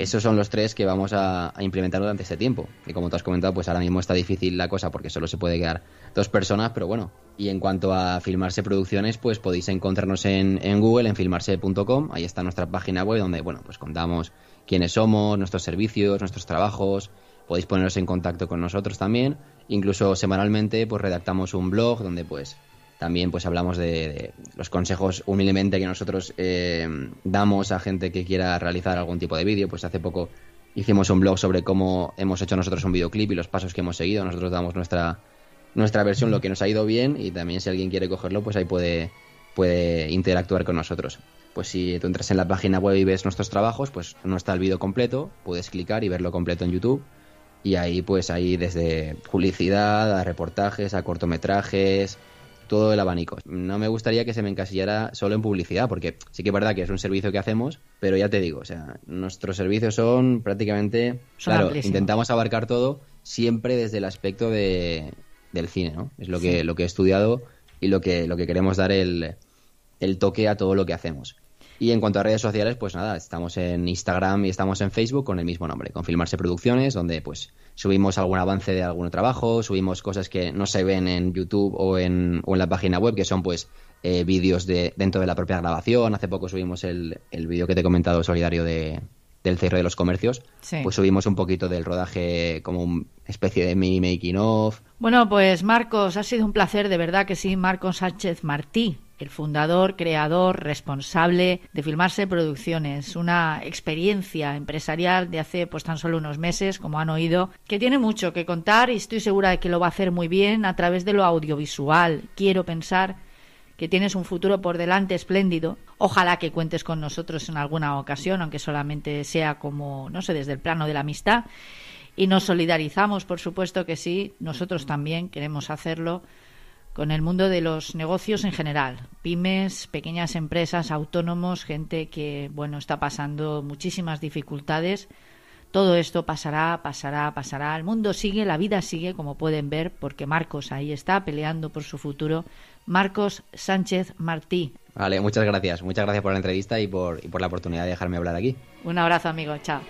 Esos son los tres que vamos a, implementar durante este tiempo. Y como tú has comentado, pues ahora mismo está difícil la cosa porque solo se puede quedar dos personas, pero bueno. Y en cuanto a Filmarse Producciones, pues podéis encontrarnos en, Google, en filmarse.com. Ahí está nuestra página web donde, bueno, pues contamos quiénes somos, nuestros servicios, nuestros trabajos. Podéis poneros en contacto con nosotros también. Incluso semanalmente, pues redactamos un blog donde, pues, también pues hablamos de, los consejos humildemente que nosotros eh, damos a gente que quiera realizar algún tipo de vídeo. Pues hace poco hicimos un blog sobre cómo hemos hecho nosotros un videoclip y los pasos que hemos seguido. Nosotros damos nuestra, nuestra versión, lo que nos ha ido bien y también si alguien quiere cogerlo, pues ahí puede, puede interactuar con nosotros. Pues si tú entras en la página web y ves nuestros trabajos, pues no está el vídeo completo, puedes clicar y verlo completo en YouTube. Y ahí pues ahí desde publicidad a reportajes, a cortometrajes, todo el abanico. No me gustaría que se me encasillara solo en publicidad, porque sí que es verdad que es un servicio que hacemos, pero ya te digo, o sea, nuestros servicios son prácticamente, claro, intentamos abarcar todo siempre desde el aspecto de, del cine, ¿no? Es lo que lo que he estudiado y lo que lo que queremos dar el, el toque a todo lo que hacemos. Y en cuanto a redes sociales, pues nada, estamos en Instagram y estamos en Facebook con el mismo nombre, con Filmarse Producciones, donde pues subimos algún avance de algún trabajo, subimos cosas que no se ven en YouTube o en, o en la página web, que son pues eh, vídeos de, dentro de la propia grabación. Hace poco subimos el, el vídeo que te he comentado solidario de, del cierre de los comercios, pues subimos un poquito del rodaje como una especie de mini making of. Bueno, pues Marcos, ha sido un placer, de verdad que sí, Marcos Sánchez Martí, el fundador, creador, responsable de Filmarse Producciones, una experiencia empresarial de hace pues tan solo unos meses, como han oído, que tiene mucho que contar y estoy segura de que lo va a hacer muy bien a través de lo audiovisual. Quiero pensar que tienes un futuro por delante espléndido. Ojalá que cuentes con nosotros en alguna ocasión, aunque solamente sea como, no sé, desde el plano de la amistad. Y nos solidarizamos, por supuesto que sí, nosotros también queremos hacerlo con el mundo de los negocios en general, pymes, pequeñas empresas, autónomos, gente que, bueno, está pasando muchísimas dificultades. Todo esto pasará, pasará, pasará. El mundo sigue, la vida sigue, como pueden ver, porque Marcos ahí está peleando por su futuro Marcos Sánchez Martí. Vale, muchas gracias. Muchas gracias por la entrevista y por, y por la oportunidad de dejarme hablar aquí. Un abrazo, amigo. Chao.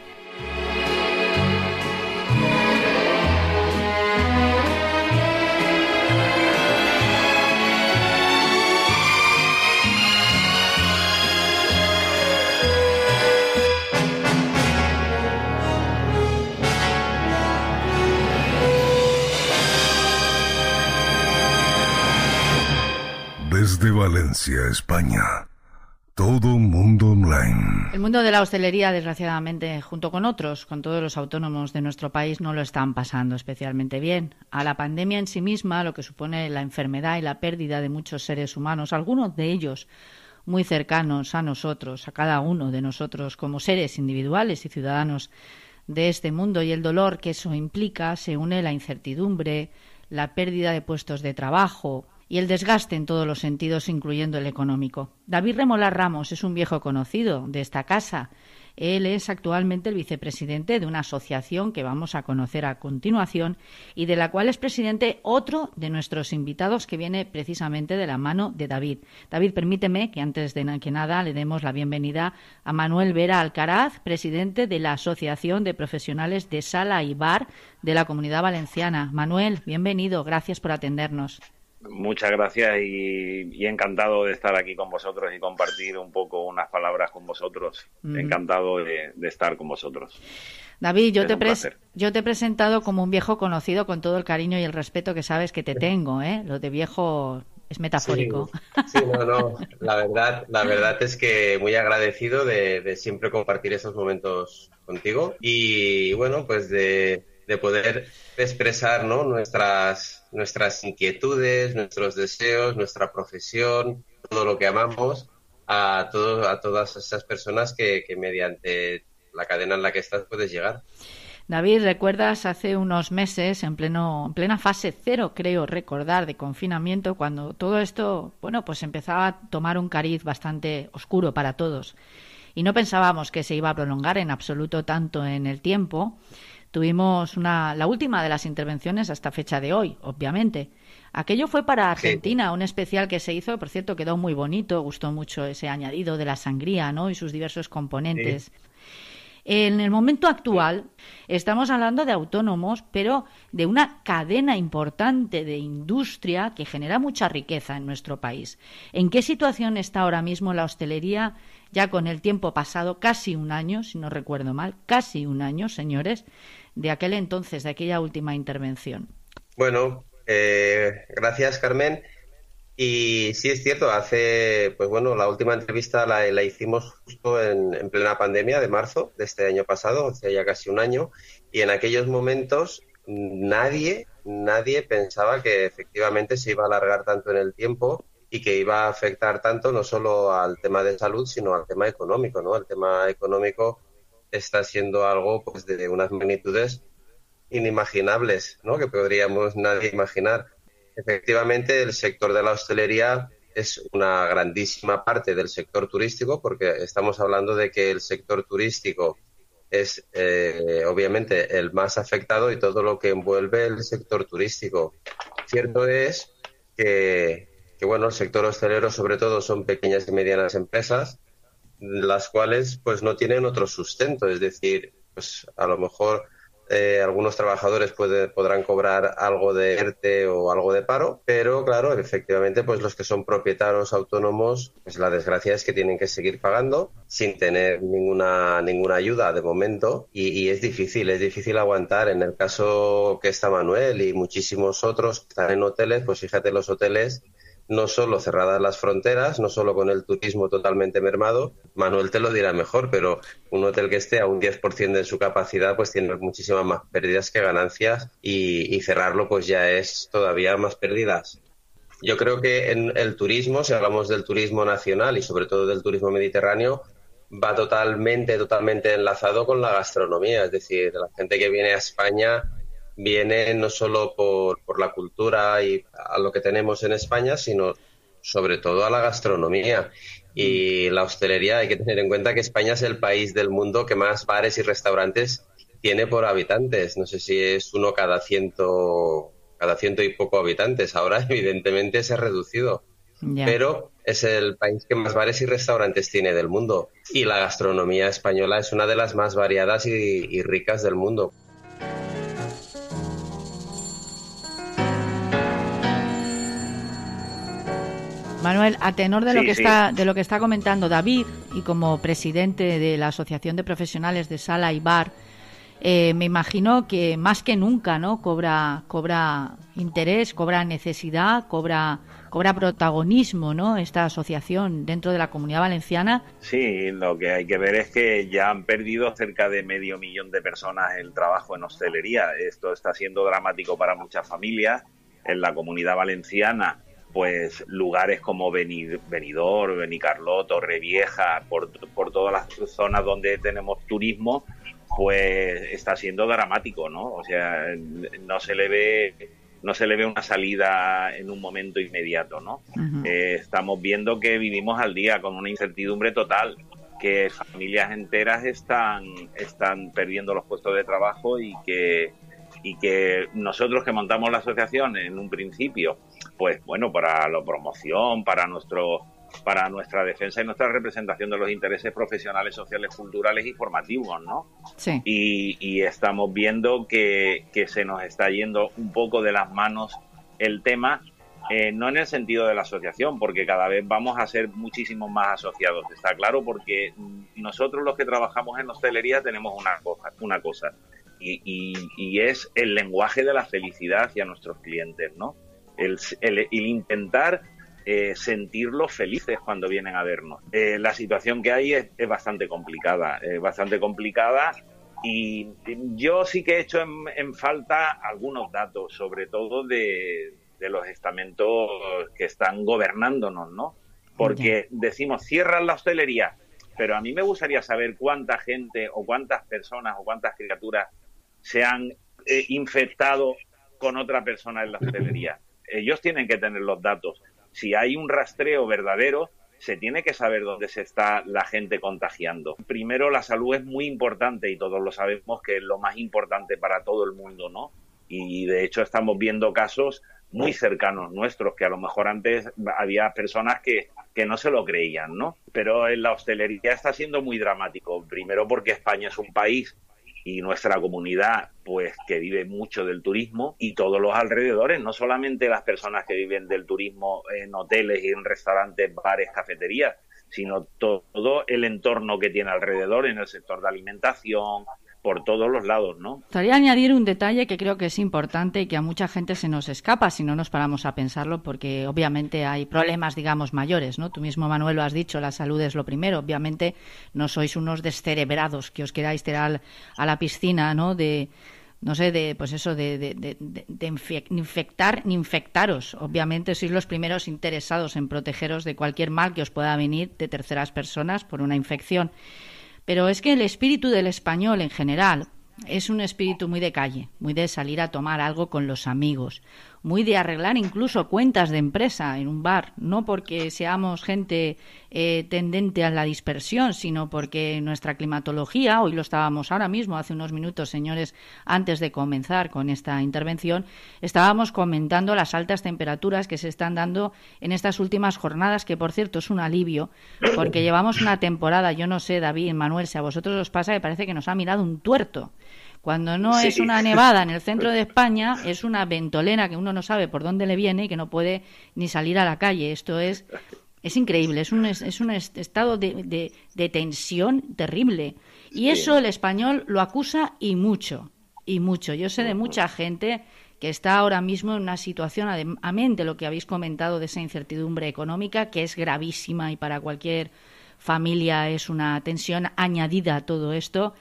Desde Valencia, España. Todo mundo online. El mundo de la hostelería, desgraciadamente, junto con otros, con todos los autónomos de nuestro país, no lo están pasando especialmente bien. A la pandemia en sí misma, lo que supone la enfermedad y la pérdida de muchos seres humanos, algunos de ellos muy cercanos a nosotros, a cada uno de nosotros como seres individuales y ciudadanos de este mundo y el dolor que eso implica, se une la incertidumbre, la pérdida de puestos de trabajo, y el desgaste en todos los sentidos, incluyendo el económico. David Remolar Ramos es un viejo conocido de esta casa. Él es actualmente el vicepresidente de una asociación que vamos a conocer a continuación y de la cual es presidente otro de nuestros invitados que viene precisamente de la mano de David. David, permíteme que antes de que nada le demos la bienvenida a Manuel Vera Alcaraz, presidente de la Asociación de Profesionales de Sala y Bar de la Comunidad Valenciana. Manuel, bienvenido. Gracias por atendernos. Muchas gracias y, encantado de estar aquí con vosotros y compartir un poco unas palabras con vosotros. Encantado de, estar con vosotros. David, yo te, yo te he presentado como un viejo conocido con todo el cariño y el respeto que sabes que te tengo, ¿eh? Lo de viejo es metafórico. Sí, no, no. La verdad, la verdad es que muy agradecido de, de siempre compartir esos momentos contigo y bueno, pues de, de poder expresar ¿no? nuestras nuestras inquietudes, nuestros deseos, nuestra profesión, todo lo que amamos a, todo, a todas esas personas que, mediante la cadena en la que estás puedes llegar. David, ¿recuerdas hace unos meses, en, pleno, en plena fase cero, creo recordar, de confinamiento, cuando todo esto, bueno, pues empezaba a tomar un cariz bastante oscuro para todos? Y no pensábamos que se iba a prolongar en absoluto tanto en el tiempo. Tuvimos una, la última de las intervenciones hasta fecha de hoy, obviamente. Aquello fue para Argentina, un especial que se hizo, por cierto, quedó muy bonito, gustó mucho ese añadido de la sangría, ¿no? Y sus diversos componentes. En el momento actual estamos hablando de autónomos, pero de una cadena importante de industria que genera mucha riqueza en nuestro país. ¿En qué situación está ahora mismo la hostelería ya con el tiempo pasado, casi un año, si no recuerdo mal, casi un año, señores, de aquel entonces, de aquella última intervención. Bueno, eh, gracias Carmen. Y sí es cierto, hace, pues bueno, la última entrevista la, hicimos justo en, plena pandemia de marzo de este año pasado, hace ya casi un año, y en aquellos momentos nadie, nadie pensaba que efectivamente se iba a alargar tanto en el tiempo y que iba a afectar tanto no solo al tema de salud, sino al tema económico, ¿no? El tema económico está siendo algo pues de unas magnitudes inimaginables, ¿no? Que podríamos nadie imaginar. Efectivamente, el sector de la hostelería es una grandísima parte del sector turístico, porque estamos hablando de que el sector turístico es eh, obviamente el más afectado y todo lo que envuelve el sector turístico. Cierto es que, que bueno, el sector hostelero sobre todo son pequeñas y medianas empresas las cuales pues no tienen otro sustento, es decir, pues a lo mejor eh, algunos trabajadores podrán cobrar algo de ERTE o algo de paro, pero claro, efectivamente, pues los que son propietarios autónomos, pues la desgracia es que tienen que seguir pagando sin tener ninguna, ninguna ayuda de momento y, es difícil, es difícil aguantar. En el caso que está Manuel y muchísimos otros que están en hoteles, pues fíjate, los hoteles no solo cerradas las fronteras, no solo con el turismo totalmente mermado, Manuel te lo dirá mejor, pero un hotel que esté a un 10% de su capacidad pues tiene muchísimas más pérdidas que ganancias y, cerrarlo pues ya es todavía más pérdidas. Yo creo que en el turismo, si hablamos del turismo nacional y sobre todo del turismo mediterráneo, va totalmente, totalmente enlazado con la gastronomía. Es decir, la gente que viene a España viene no solo por, por la cultura y a lo que tenemos en España, sino sobre todo a la gastronomía. Y la hostelería, hay que tener en cuenta que España es el país del mundo que más bares y restaurantes tiene por habitantes. No sé si es uno cada ciento, cada ciento y poco habitantes. Ahora, <laughs> evidentemente, se ha reducido. Pero es el país que más bares y restaurantes tiene del mundo. Y la gastronomía española es una de las más variadas y ricas del mundo. Manuel, a tenor de lo que está de lo que está comentando David y como presidente de la Asociación de Profesionales de Sala y Bar, eh, me imagino que más que nunca, ¿no? Cobra cobra interés, cobra necesidad, cobra cobra protagonismo, ¿no? Esta asociación dentro de la Comunidad Valenciana. Sí, lo que hay que ver es que ya han perdido cerca de medio millón de personas el trabajo en hostelería. Esto está siendo dramático para muchas familias en la Comunidad Valenciana pues lugares como Benidorm, Benicarlot, Torrevieja, por, por todas las zonas donde tenemos turismo, pues está siendo dramático, ¿no? O sea, no se le ve no se le ve una salida en un momento inmediato, ¿no? Eh, estamos viendo que vivimos al día con una incertidumbre total, que familias enteras están están perdiendo los puestos de trabajo y que y que nosotros que montamos la asociación en un principio, pues bueno, para la promoción, para nuestro para nuestra defensa y nuestra representación de los intereses profesionales, sociales, culturales y formativos, ¿no? Sí. Y, estamos viendo que, que, se nos está yendo un poco de las manos el tema, eh, no en el sentido de la asociación, porque cada vez vamos a ser muchísimos más asociados, está claro, porque nosotros los que trabajamos en hostelería tenemos una cosa, una cosa y, es el lenguaje de la felicidad hacia nuestros clientes, ¿no? El, intentar eh, sentirlos felices cuando vienen a vernos. Eh, la situación que hay es, bastante complicada, es bastante complicada y yo sí que he hecho en, falta algunos datos, sobre todo de, los estamentos que están gobernándonos, ¿no? Porque decimos, cierran la hostelería, pero a mí me gustaría saber cuánta gente o cuántas personas o cuántas criaturas se han eh, infectado con otra persona en la hostelería. Ellos tienen que tener los datos. Si hay un rastreo verdadero, se tiene que saber dónde se está la gente contagiando. Primero, la salud es muy importante y todos lo sabemos que es lo más importante para todo el mundo, ¿no? Y de hecho estamos viendo casos muy cercanos nuestros, que a lo mejor antes había personas que, que no se lo creían, ¿no? Pero en la hostelería está siendo muy dramático. Primero porque España es un país y nuestra comunidad, pues que vive mucho del turismo y todos los alrededores, no solamente las personas que viven del turismo en hoteles y en restaurantes, bares, cafeterías, sino todo el entorno que tiene alrededor en el sector de alimentación, por todos los lados, ¿no? Gustaría añadir un detalle que creo que es importante y que a mucha gente se nos escapa si no nos paramos a pensarlo, porque obviamente hay problemas, digamos, mayores, ¿no? Tú mismo, Manuel, lo has dicho, la salud es lo primero. Obviamente no sois unos descerebrados que os queráis tirar a la piscina, ¿no? De no sé, de, pues eso, de, infectar ni infectaros. Obviamente sois los primeros interesados en protegeros de cualquier mal que os pueda venir de terceras personas por una infección. Pero es que el espíritu del español en general es un espíritu muy de calle, muy de salir a tomar algo con los amigos, muy de arreglar incluso cuentas de empresa en un bar, no porque seamos gente eh, tendente a la dispersión, sino porque nuestra climatología, hoy lo estábamos ahora mismo, hace unos minutos, señores, antes de comenzar con esta intervención, estábamos comentando las altas temperaturas que se están dando en estas últimas jornadas, que por cierto es un alivio, porque llevamos una temporada, yo no sé, David, Manuel, si a vosotros os pasa que parece que nos ha mirado un tuerto. Cuando no es una nevada en el centro de <laughs> España, es una ventolera que uno no sabe por dónde le viene y que no puede ni salir a la calle. Esto es, es increíble, es un, es un estado de, de, tensión terrible. Y eso el español lo acusa y mucho, y mucho. Yo sé de mucha gente que está ahora mismo en una situación, amén de lo que habéis comentado de esa incertidumbre económica, que es gravísima y para cualquier familia es una tensión añadida a todo esto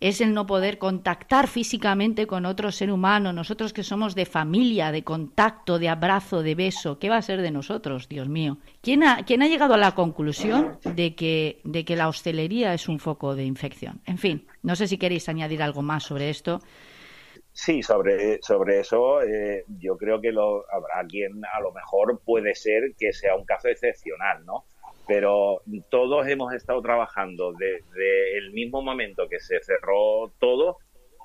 es el no poder contactar físicamente con otro ser humano, nosotros que somos de familia, de contacto, de abrazo, de beso, ¿qué va a ser de nosotros, Dios mío? ¿Quién ha, quién ha llegado a la conclusión de que, de que la hostelería es un foco de infección? En fin, no sé si queréis añadir algo más sobre esto. Sí, sobre, sobre eso eh, yo creo que lo, habrá quien a lo mejor puede ser que sea un caso excepcional, ¿no? Pero todos hemos estado trabajando desde el mismo momento que se cerró todo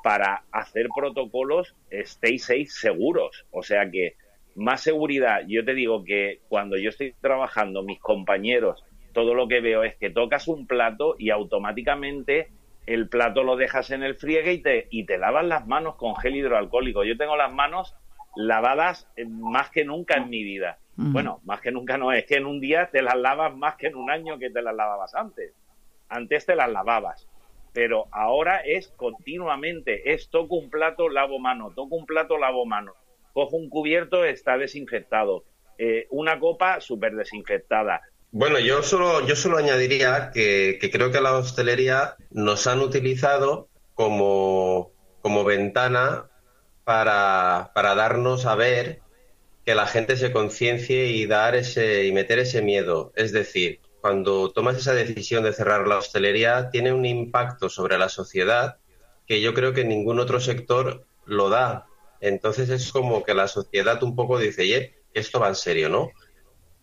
para hacer protocolos stay safe seguros. O sea que más seguridad. Yo te digo que cuando yo estoy trabajando, mis compañeros, todo lo que veo es que tocas un plato y automáticamente el plato lo dejas en el friegue y te, y te lavas las manos con gel hidroalcohólico. Yo tengo las manos lavadas más que nunca en mi vida. Bueno, más que nunca no, es que en un día te las lavas más que en un año que te las lavabas antes. Antes te las lavabas, pero ahora es continuamente, es toco un plato, lavo mano, toco un plato, lavo mano, cojo un cubierto, está desinfectado, eh, una copa súper desinfectada. Bueno, yo solo, yo solo añadiría que, que, creo que la hostelería nos han utilizado como, como ventana para, para darnos a ver que la gente se conciencie y dar ese y meter ese miedo. Es decir, cuando tomas esa decisión de cerrar la hostelería, tiene un impacto sobre la sociedad que yo creo que ningún otro sector lo da. Entonces es como que la sociedad un poco dice, oye, esto va en serio, ¿no?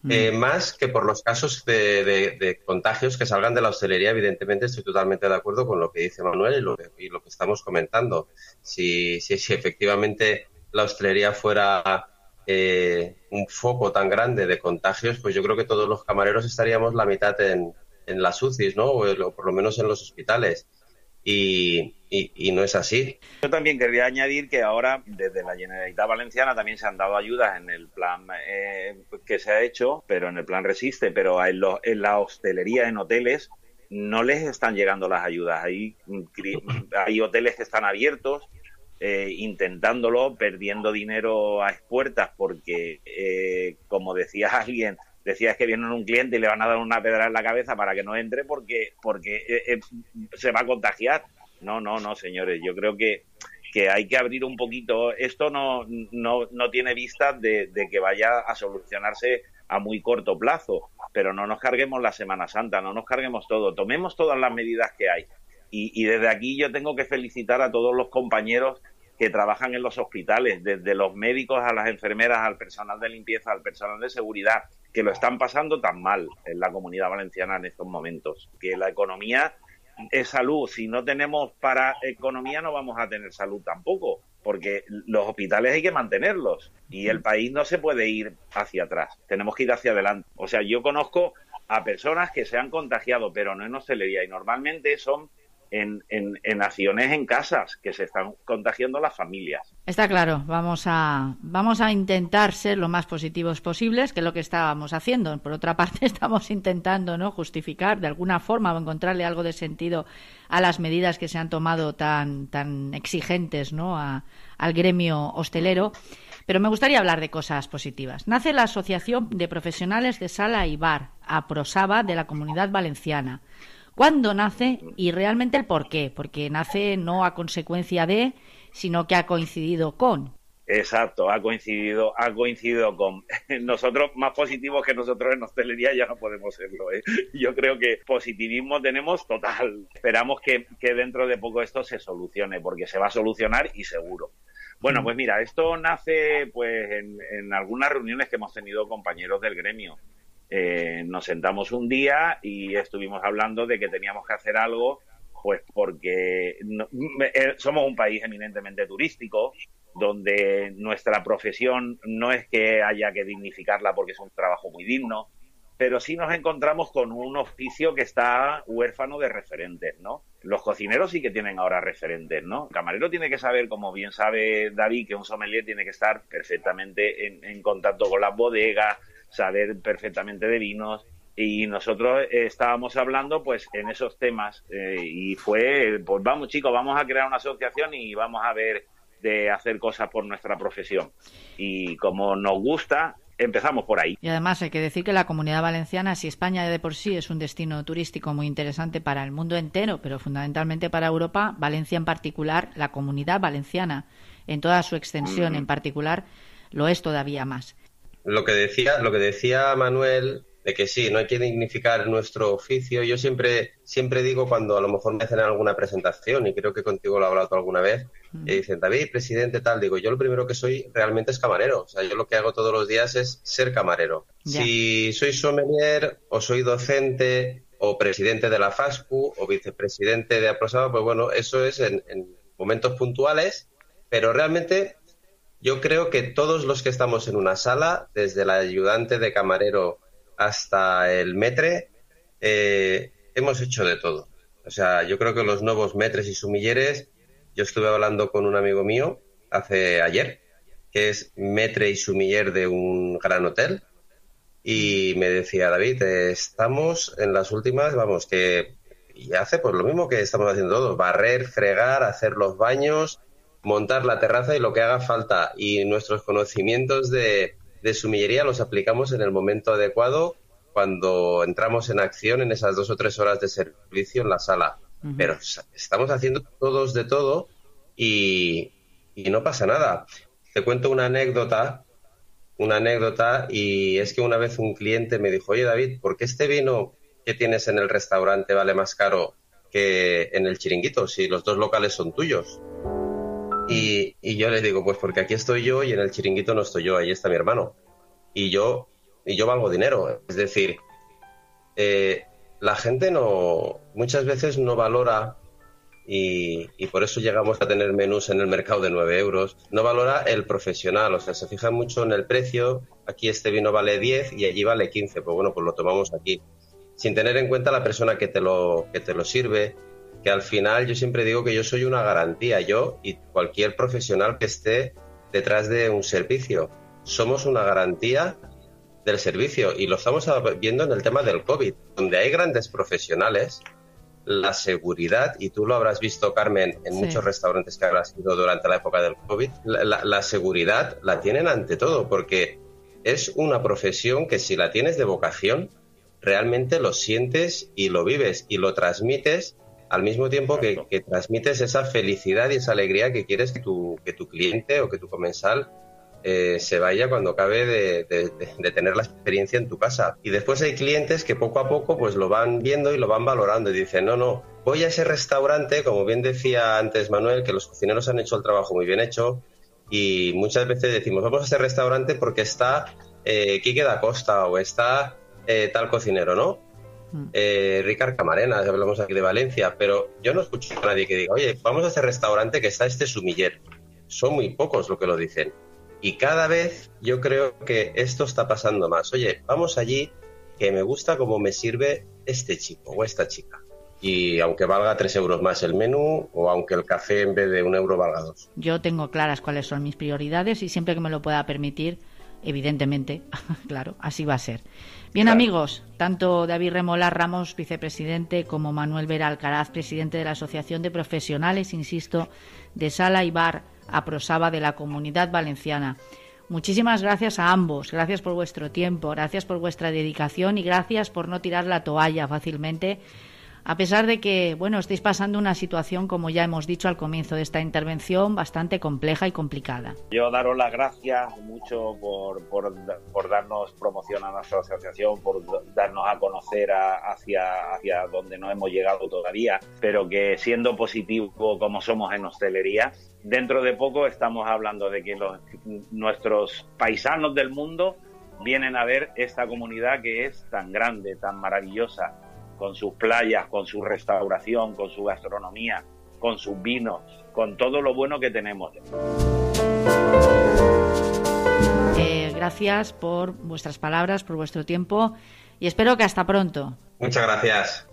Mm. Eh, más que por los casos de, contagios que salgan de la hostelería, evidentemente estoy totalmente de acuerdo con lo que dice Manuel y lo que, y lo que estamos comentando. Si, si, si efectivamente la hostelería fuera eh, un foco tan grande de contagios, pues yo creo que todos los camareros estaríamos la mitad en, en las UCIs, ¿no? O, por lo menos en los hospitales. Y, y, no es así. Yo también quería añadir que ahora desde la Generalitat Valenciana también se han dado ayudas en el plan eh, que se ha hecho, pero en el plan Resiste, pero en, en la hostelería, en hoteles, no les están llegando las ayudas. Hay, hay hoteles que están abiertos, eh, intentándolo, perdiendo dinero a expuertas, porque, eh, como decía alguien, decías que viene un cliente y le van a dar una pedra en la cabeza para que no entre porque, porque eh, se va a contagiar. No, no, no, señores, yo creo que, que hay que abrir un poquito. Esto no, no, no tiene vista de, que vaya a solucionarse a muy corto plazo, pero no nos carguemos la Semana Santa, no nos carguemos todo, tomemos todas las medidas que hay. Y, desde aquí yo tengo que felicitar a todos los compañeros que trabajan en los hospitales, desde los médicos a las enfermeras, al personal de limpieza, al personal de seguridad, que lo están pasando tan mal en la comunidad valenciana en estos momentos. Que la economía es salud. Si no tenemos para economía, no vamos a tener salud tampoco, porque los hospitales hay que mantenerlos y el país no se puede ir hacia atrás. Tenemos que ir hacia adelante. O sea, yo conozco a personas que se han contagiado, pero no en hostelería, y normalmente son en, en, en, acciones en casas que se están contagiando las familias. Está claro, vamos a, vamos a intentar ser lo más positivos posibles, que es lo que estábamos haciendo. Por otra parte, <laughs> estamos intentando ¿no? justificar de alguna forma o encontrarle algo de sentido a las medidas que se han tomado tan, tan exigentes ¿no? al gremio hostelero. Pero me gustaría hablar de cosas positivas. Nace la Asociación de Profesionales de Sala y Bar, APROSABA, de la Comunidad Valenciana cuándo nace y realmente el por qué, porque nace no a consecuencia de, sino que ha coincidido con. Exacto, ha coincidido, ha coincidido con <laughs> nosotros más positivos que nosotros en hostelería ya no podemos serlo. ¿eh? <laughs> Yo creo que positivismo tenemos total. Esperamos que, que dentro de poco esto se solucione, porque se va a solucionar y seguro. Bueno, pues mira, esto nace pues en, algunas reuniones que hemos tenido compañeros del gremio. Eh, nos sentamos un día y estuvimos hablando de que teníamos que hacer algo, pues porque eh, somos un país eminentemente turístico, donde nuestra profesión no es que haya que dignificarla porque es un trabajo muy digno, pero sí nos encontramos con un oficio que está huérfano de referentes, ¿no? Los cocineros sí que tienen ahora referentes, ¿no? El camarero tiene que saber, como bien sabe David, que un sommelier tiene que estar perfectamente en, contacto con las bodegas, saber perfectamente de vinos, y nosotros estábamos hablando pues en esos temas eh, y fue pues vamos chicos vamos a crear una asociación y vamos a ver de hacer cosas por nuestra profesión y como nos gusta empezamos por ahí. Y además hay que decir que la comunidad valenciana, si España de por sí es un destino turístico muy interesante para el mundo entero, pero fundamentalmente para Europa, Valencia en particular, la comunidad valenciana en toda su extensión en particular, lo es todavía más. Lo que decía, lo que decía Manuel de que sí, no hay que dignificar nuestro oficio. Yo siempre, siempre digo cuando a lo mejor me hacen alguna presentación, y creo que contigo lo he hablado alguna vez, y dicen, David, presidente, tal, digo, yo lo primero que soy realmente es camarero. O sea, yo lo que hago todos los días es ser camarero. Si soy sommelier o soy docente o presidente de la FASCU o vicepresidente de Aprosaba, pues bueno, eso es en, en momentos puntuales, pero realmente yo creo que todos los que estamos en una sala, desde el ayudante de camarero hasta el metre, eh, hemos hecho de todo. O sea, yo creo que los nuevos metres y sumilleres, yo estuve hablando con un amigo mío hace ayer, que es metre y sumiller de un gran hotel, y me decía, David, estamos en las últimas, vamos, que y hace pues lo mismo que estamos haciendo todos, barrer, fregar, hacer los baños, montar la terraza y lo que haga falta. Y nuestros conocimientos de, de sumillería los aplicamos en el momento adecuado cuando entramos en acción en esas dos o tres horas de servicio en la sala. Pero estamos haciendo todos de todo y, no pasa nada. Te cuento una anécdota, una anécdota, y es que una vez un cliente me dijo, oye David, ¿por qué este vino que tienes en el restaurante vale más caro que en el chiringuito si los dos locales son tuyos? Y, yo le digo, pues porque aquí estoy yo y en el chiringuito no estoy yo, ahí está mi hermano. Y yo, y yo valgo dinero. Es decir, eh, la gente no, muchas veces no valora, y, y, por eso llegamos a tener menús en el mercado de 9 euros, no valora el profesional, o sea, se fija mucho en el precio, aquí este vino vale 10 y allí vale 15, pues bueno, pues lo tomamos aquí, sin tener en cuenta la persona que te lo, que te lo sirve, que al final yo siempre digo que yo soy una garantía, yo y cualquier profesional que esté detrás de un servicio. Somos una garantía del servicio y lo estamos viendo en el tema del COVID, donde hay grandes profesionales, la seguridad, y tú lo habrás visto, Carmen, en muchos restaurantes que habrás ido durante la época del COVID, la seguridad la tienen ante todo, porque es una profesión que si la tienes de vocación, realmente lo sientes y lo vives y lo transmites al mismo tiempo que, transmites esa felicidad y esa alegría que quieres que tu, que tu cliente o que tu comensal eh, se vaya cuando acabe de, tener la experiencia en tu casa. Y después hay clientes que poco a poco pues lo van viendo y lo van valorando y dicen, no, no, voy a ese restaurante, como bien decía antes Manuel, que los cocineros han hecho el trabajo muy bien hecho y muchas veces decimos, vamos a ese restaurante porque está eh, Quique da Costa o está eh, tal cocinero, ¿no? Mm. eh, Ricard Camarena, hablamos aquí de Valencia, pero yo no escucho a nadie que diga, oye, vamos a ese restaurante que está este sumiller. Son muy pocos los que lo dicen. Y cada vez yo creo que esto está pasando más. Oye, vamos allí, que me gusta cómo me sirve este chico o esta chica. Y aunque valga tres euros más el menú, o aunque el café en vez de un euro valga dos. Yo tengo claras cuáles son mis prioridades y siempre que me lo pueda permitir, evidentemente, <laughs> claro, así va a ser. Bien, amigos, tanto David Remolar Ramos, vicepresidente, como Manuel Vera Alcaraz, presidente de la Asociación de Profesionales, insisto, de Sala y Bar a Prosaba de la Comunidad Valenciana. Muchísimas gracias a ambos, gracias por vuestro tiempo, gracias por vuestra dedicación y gracias por no tirar la toalla fácilmente a pesar de que, bueno, estáis pasando una situación, como ya hemos dicho al comienzo de esta intervención, bastante compleja y complicada. Yo daros las gracias mucho por, por, por darnos promoción a nuestra asociación, por darnos a conocer hacia, hacia donde no hemos llegado todavía, pero que siendo positivo como somos en hostelería, dentro de poco estamos hablando de que nuestros paisanos del mundo vienen a ver esta comunidad que es tan grande, tan maravillosa, con sus playas, con su restauración, con su gastronomía, con sus vinos, con todo lo bueno que tenemos. Eh, gracias por vuestras palabras, por vuestro tiempo y espero que hasta pronto. Muchas gracias.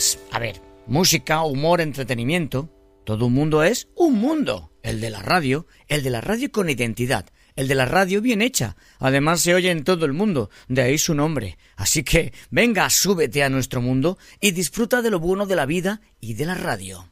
Un mundo es, a ver, música, humor, entretenimiento. Todo un mundo es un mundo. El de la radio, el de la radio con identidad, el de la radio bien hecha. Además se oye en todo el mundo, de ahí su nombre. Así que venga, súbete a nuestro mundo y disfruta de lo bueno de la vida y de la radio.